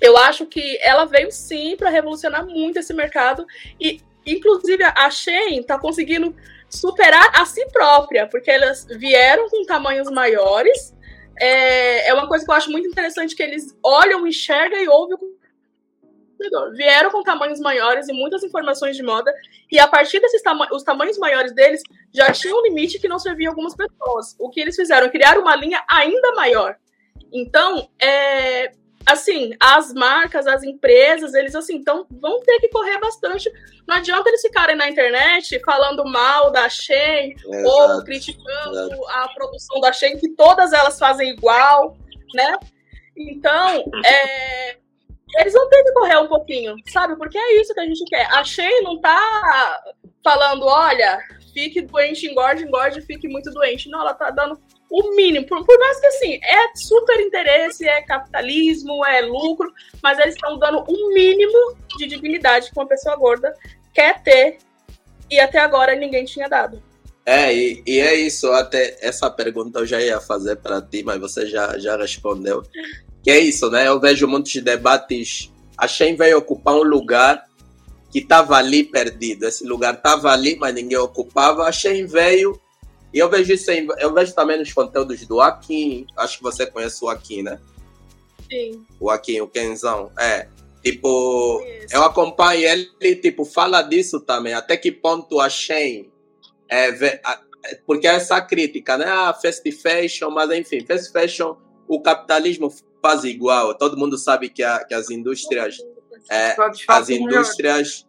Speaker 2: eu acho que ela veio sim para revolucionar muito esse mercado e inclusive a Shein está conseguindo superar a si própria, porque elas vieram com tamanhos maiores. É, é uma coisa que eu acho muito interessante que eles olham, enxergam e ouvem vieram com tamanhos maiores e muitas informações de moda, e a partir desses tama os tamanhos maiores deles já tinha um limite que não servia algumas pessoas. O que eles fizeram? Criar uma linha ainda maior. Então, é, assim, as marcas, as empresas, eles assim, então vão ter que correr bastante. Não adianta eles ficarem na internet falando mal da Shein Exato. ou criticando Exato. a produção da Shein, que todas elas fazem igual, né? Então, é, eles vão ter que correr um pouquinho, sabe? Porque é isso que a gente quer. A Shein não tá falando, olha, fique doente, engorde, engorde, fique muito doente. Não, ela tá dando o mínimo. Por, por, mais que assim, é super interesse, é capitalismo, é lucro, mas eles estão dando o mínimo de dignidade que uma pessoa gorda quer ter e até agora ninguém tinha dado.
Speaker 3: É, e, e é isso, até essa pergunta eu já ia fazer para ti, mas você já, já respondeu. Que é isso, né? Eu vejo muitos debates. A Shen veio ocupar um lugar que estava ali perdido. Esse lugar estava ali, mas ninguém ocupava. A Shen veio e eu vejo isso em, eu vejo também nos conteúdos do Akin. Acho que você conhece o Akin, né?
Speaker 2: Sim.
Speaker 3: O Akin, o Kenzão. É. Tipo, isso. eu acompanho ele, tipo, fala disso também. Até que ponto a Shen é, porque essa crítica, né? Ah, fast fashion, mas enfim, fast fashion, o capitalismo faz igual. Todo mundo sabe que, a, que as indústrias, é, as indústrias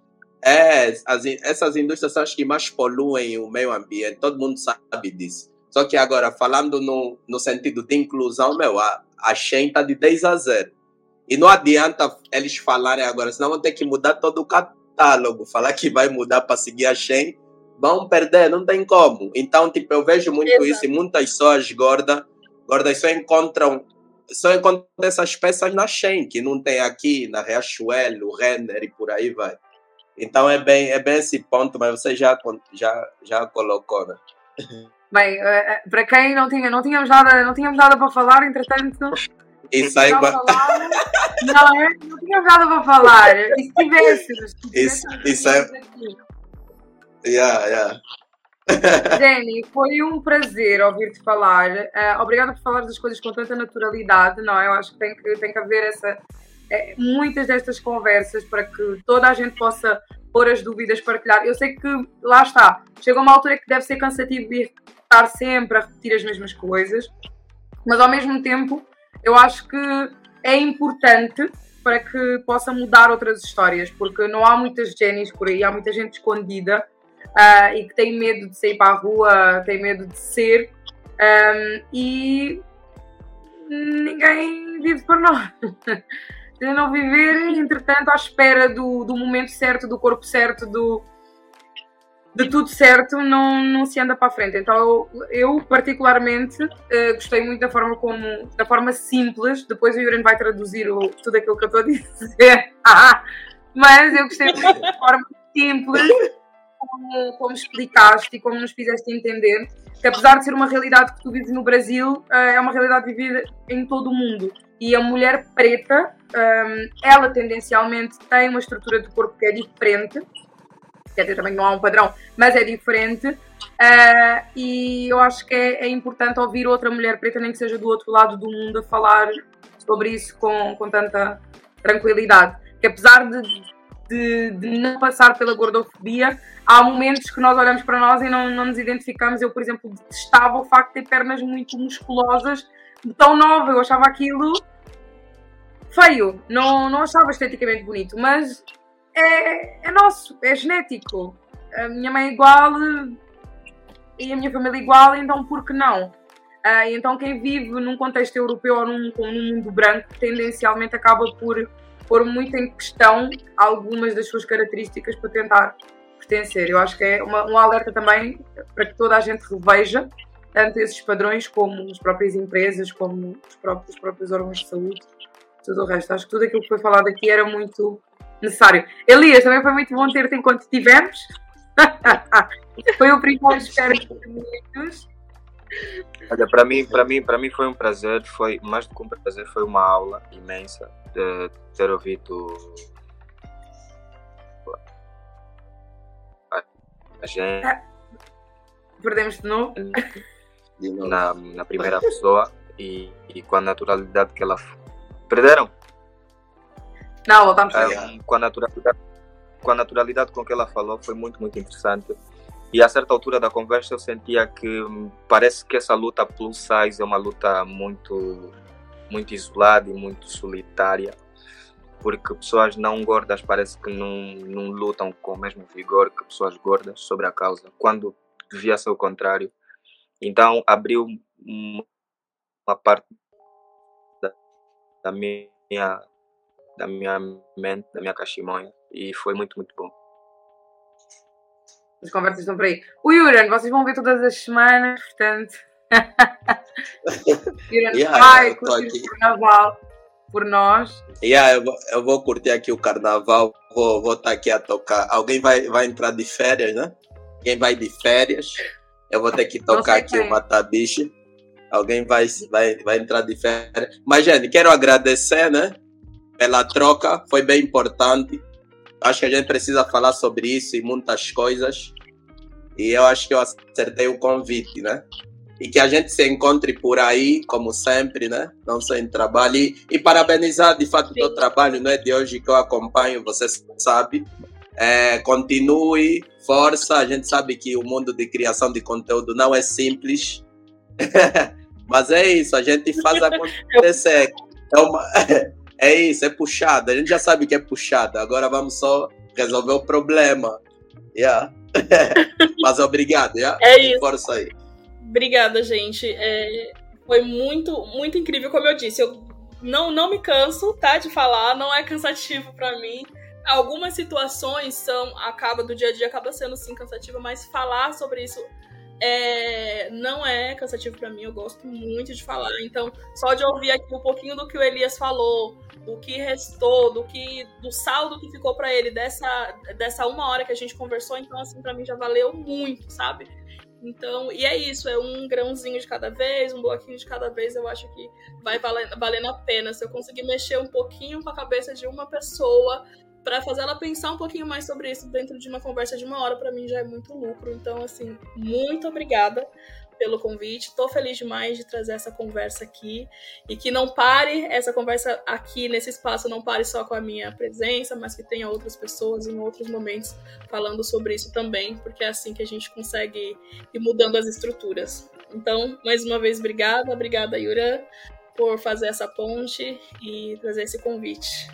Speaker 3: é, as, essas indústrias são as que mais poluem o meio ambiente, todo mundo sabe disso. Só que agora, falando no, no sentido de inclusão, meu, a, a Shen está de 10 a 0. E não adianta eles falarem agora, senão vão ter que mudar todo o catálogo. Falar que vai mudar para seguir a Shen, vão perder, não tem como. Então, tipo, eu vejo muito Exato. isso e muitas pessoas gordas, gordas só encontram só encontram essas peças na Shen, que não tem aqui, na Riachuelo, Renner e por aí vai. Então é bem, é bem esse ponto, mas você já, já, já colocou, né?
Speaker 1: Bem, eh, eh, para quem não tinha, não tínhamos nada, não tínhamos nada para falar, entretanto.
Speaker 3: Isso aí,
Speaker 1: não, não, é, não tínhamos nada para falar. E se tivéssemos?
Speaker 3: Isso, isso é. Yeah, yeah.
Speaker 1: Jenny, foi um prazer ouvir-te falar. Uh, obrigada por falar das coisas com tanta naturalidade, não é? Eu acho que tem que, tem que haver essa, é, muitas destas conversas para que toda a gente possa pôr as dúvidas, partilhar. Eu sei que, lá está, chega uma altura que deve ser cansativo ir estar sempre a repetir as mesmas coisas, mas ao mesmo tempo eu acho que é importante para que possa mudar outras histórias, porque não há muitas Jennys por aí, há muita gente escondida uh, e que tem medo de sair para a rua, tem medo de ser, um, e ninguém vive por nós. de não viver, entretanto, à espera do, do momento certo, do corpo certo, do, de tudo certo, não, não se anda para a frente. Então, eu, particularmente, uh, gostei muito da forma como, da forma simples, depois o Yuren vai traduzir o, tudo aquilo que eu estou a dizer, mas eu gostei muito da forma simples como, como explicaste e como nos fizeste entender que apesar de ser uma realidade que tu vives no Brasil, uh, é uma realidade vivida em todo o mundo. E a mulher preta, um, ela tendencialmente tem uma estrutura de corpo que é diferente, quer dizer, também não há um padrão, mas é diferente. Uh, e eu acho que é, é, importante ouvir outra mulher preta, nem que seja do outro lado do mundo, a falar sobre isso com, com tanta tranquilidade. Que apesar de, de, de, não passar pela gordofobia, há momentos que nós olhamos para nós e não, não nos identificamos. Eu, por exemplo, detestava o facto de ter pernas muito musculosas tão nova, eu achava aquilo feio, não, não achava esteticamente bonito, mas é, é nosso, é genético. A minha mãe é igual e a minha família é igual, então por que não? Uh, então quem vive num contexto europeu ou num, num mundo branco tendencialmente acaba por pôr muito em questão algumas das suas características para tentar pertencer. Eu acho que é uma, um alerta também para que toda a gente reveja tanto esses padrões como as próprias empresas, como os próprios, os próprios órgãos de saúde, tudo o resto. Acho que tudo aquilo que foi falado aqui era muito necessário. Elias, também foi muito bom ter-te enquanto tivemos. foi o primeiro espera de muitos.
Speaker 5: Olha, para mim, para mim, para mim foi um prazer, foi mais do que um prazer, foi uma aula imensa de ter ouvido a gente.
Speaker 1: Ah, perdemos de novo
Speaker 5: na, na primeira pessoa e, e, com a naturalidade que ela. Perderam?
Speaker 1: Não, voltamos a
Speaker 5: é, com a naturalidade Com a naturalidade com que ela falou, foi muito, muito interessante. E a certa altura da conversa eu sentia que hum, parece que essa luta plus size é uma luta muito, muito isolada e muito solitária, porque pessoas não gordas parece que não, não lutam com o mesmo vigor que pessoas gordas sobre a causa, quando devia ser o contrário. Então abriu uma parte da, da minha da minha mente, da minha cachimonha e foi muito, muito bom.
Speaker 1: As conversas estão por aí. O Yuran, vocês vão ver todas as semanas, portanto. yeah, vai curtir o carnaval por nós.
Speaker 3: Yeah, eu, vou, eu vou curtir aqui o carnaval, vou, vou estar tá aqui a tocar. Alguém vai, vai entrar de férias, né? Quem vai de férias? Eu vou ter que tocar aqui o Matabiche. Alguém vai, vai, vai entrar de férias. Mas, gente, quero agradecer, né? Pela troca, foi bem importante. Acho que a gente precisa falar sobre isso e muitas coisas. E eu acho que eu acertei o convite, né? E que a gente se encontre por aí, como sempre, né? Não só em trabalho. E, e parabenizar, de fato, o teu trabalho, não é de hoje que eu acompanho, você sabe. É, continue, força. A gente sabe que o mundo de criação de conteúdo não é simples. Mas é isso, a gente faz acontecer. É, uma, é isso, é puxado. A gente já sabe que é puxado. Agora vamos só resolver o problema. Yeah. Mas obrigado, yeah?
Speaker 2: É isso.
Speaker 3: Força aí.
Speaker 2: Obrigada, gente. É, foi muito, muito incrível, como eu disse. Eu não, não me canso, tá, de falar. Não é cansativo para mim. Algumas situações são, acaba do dia a dia, acaba sendo sim cansativo, mas falar sobre isso é, não é cansativo para mim, eu gosto muito de falar. Então, só de ouvir aqui um pouquinho do que o Elias falou, do que restou, do que do saldo que ficou para ele dessa dessa uma hora que a gente conversou, então assim para mim já valeu muito, sabe? Então, e é isso, é um grãozinho de cada vez, um bloquinho de cada vez, eu acho que vai valendo, valendo a pena. Se eu conseguir mexer um pouquinho com a cabeça de uma pessoa, para fazer ela pensar um pouquinho mais sobre isso dentro de uma conversa de uma hora, para mim já é muito lucro. Então, assim, muito obrigada pelo convite. Estou feliz demais de trazer essa conversa aqui e que não pare essa conversa aqui nesse espaço, não pare só com a minha presença, mas que tenha outras pessoas em outros momentos falando sobre isso também, porque é assim que a gente consegue ir mudando as estruturas. Então, mais uma vez, obrigada, obrigada, Yura, por fazer essa ponte e trazer esse convite.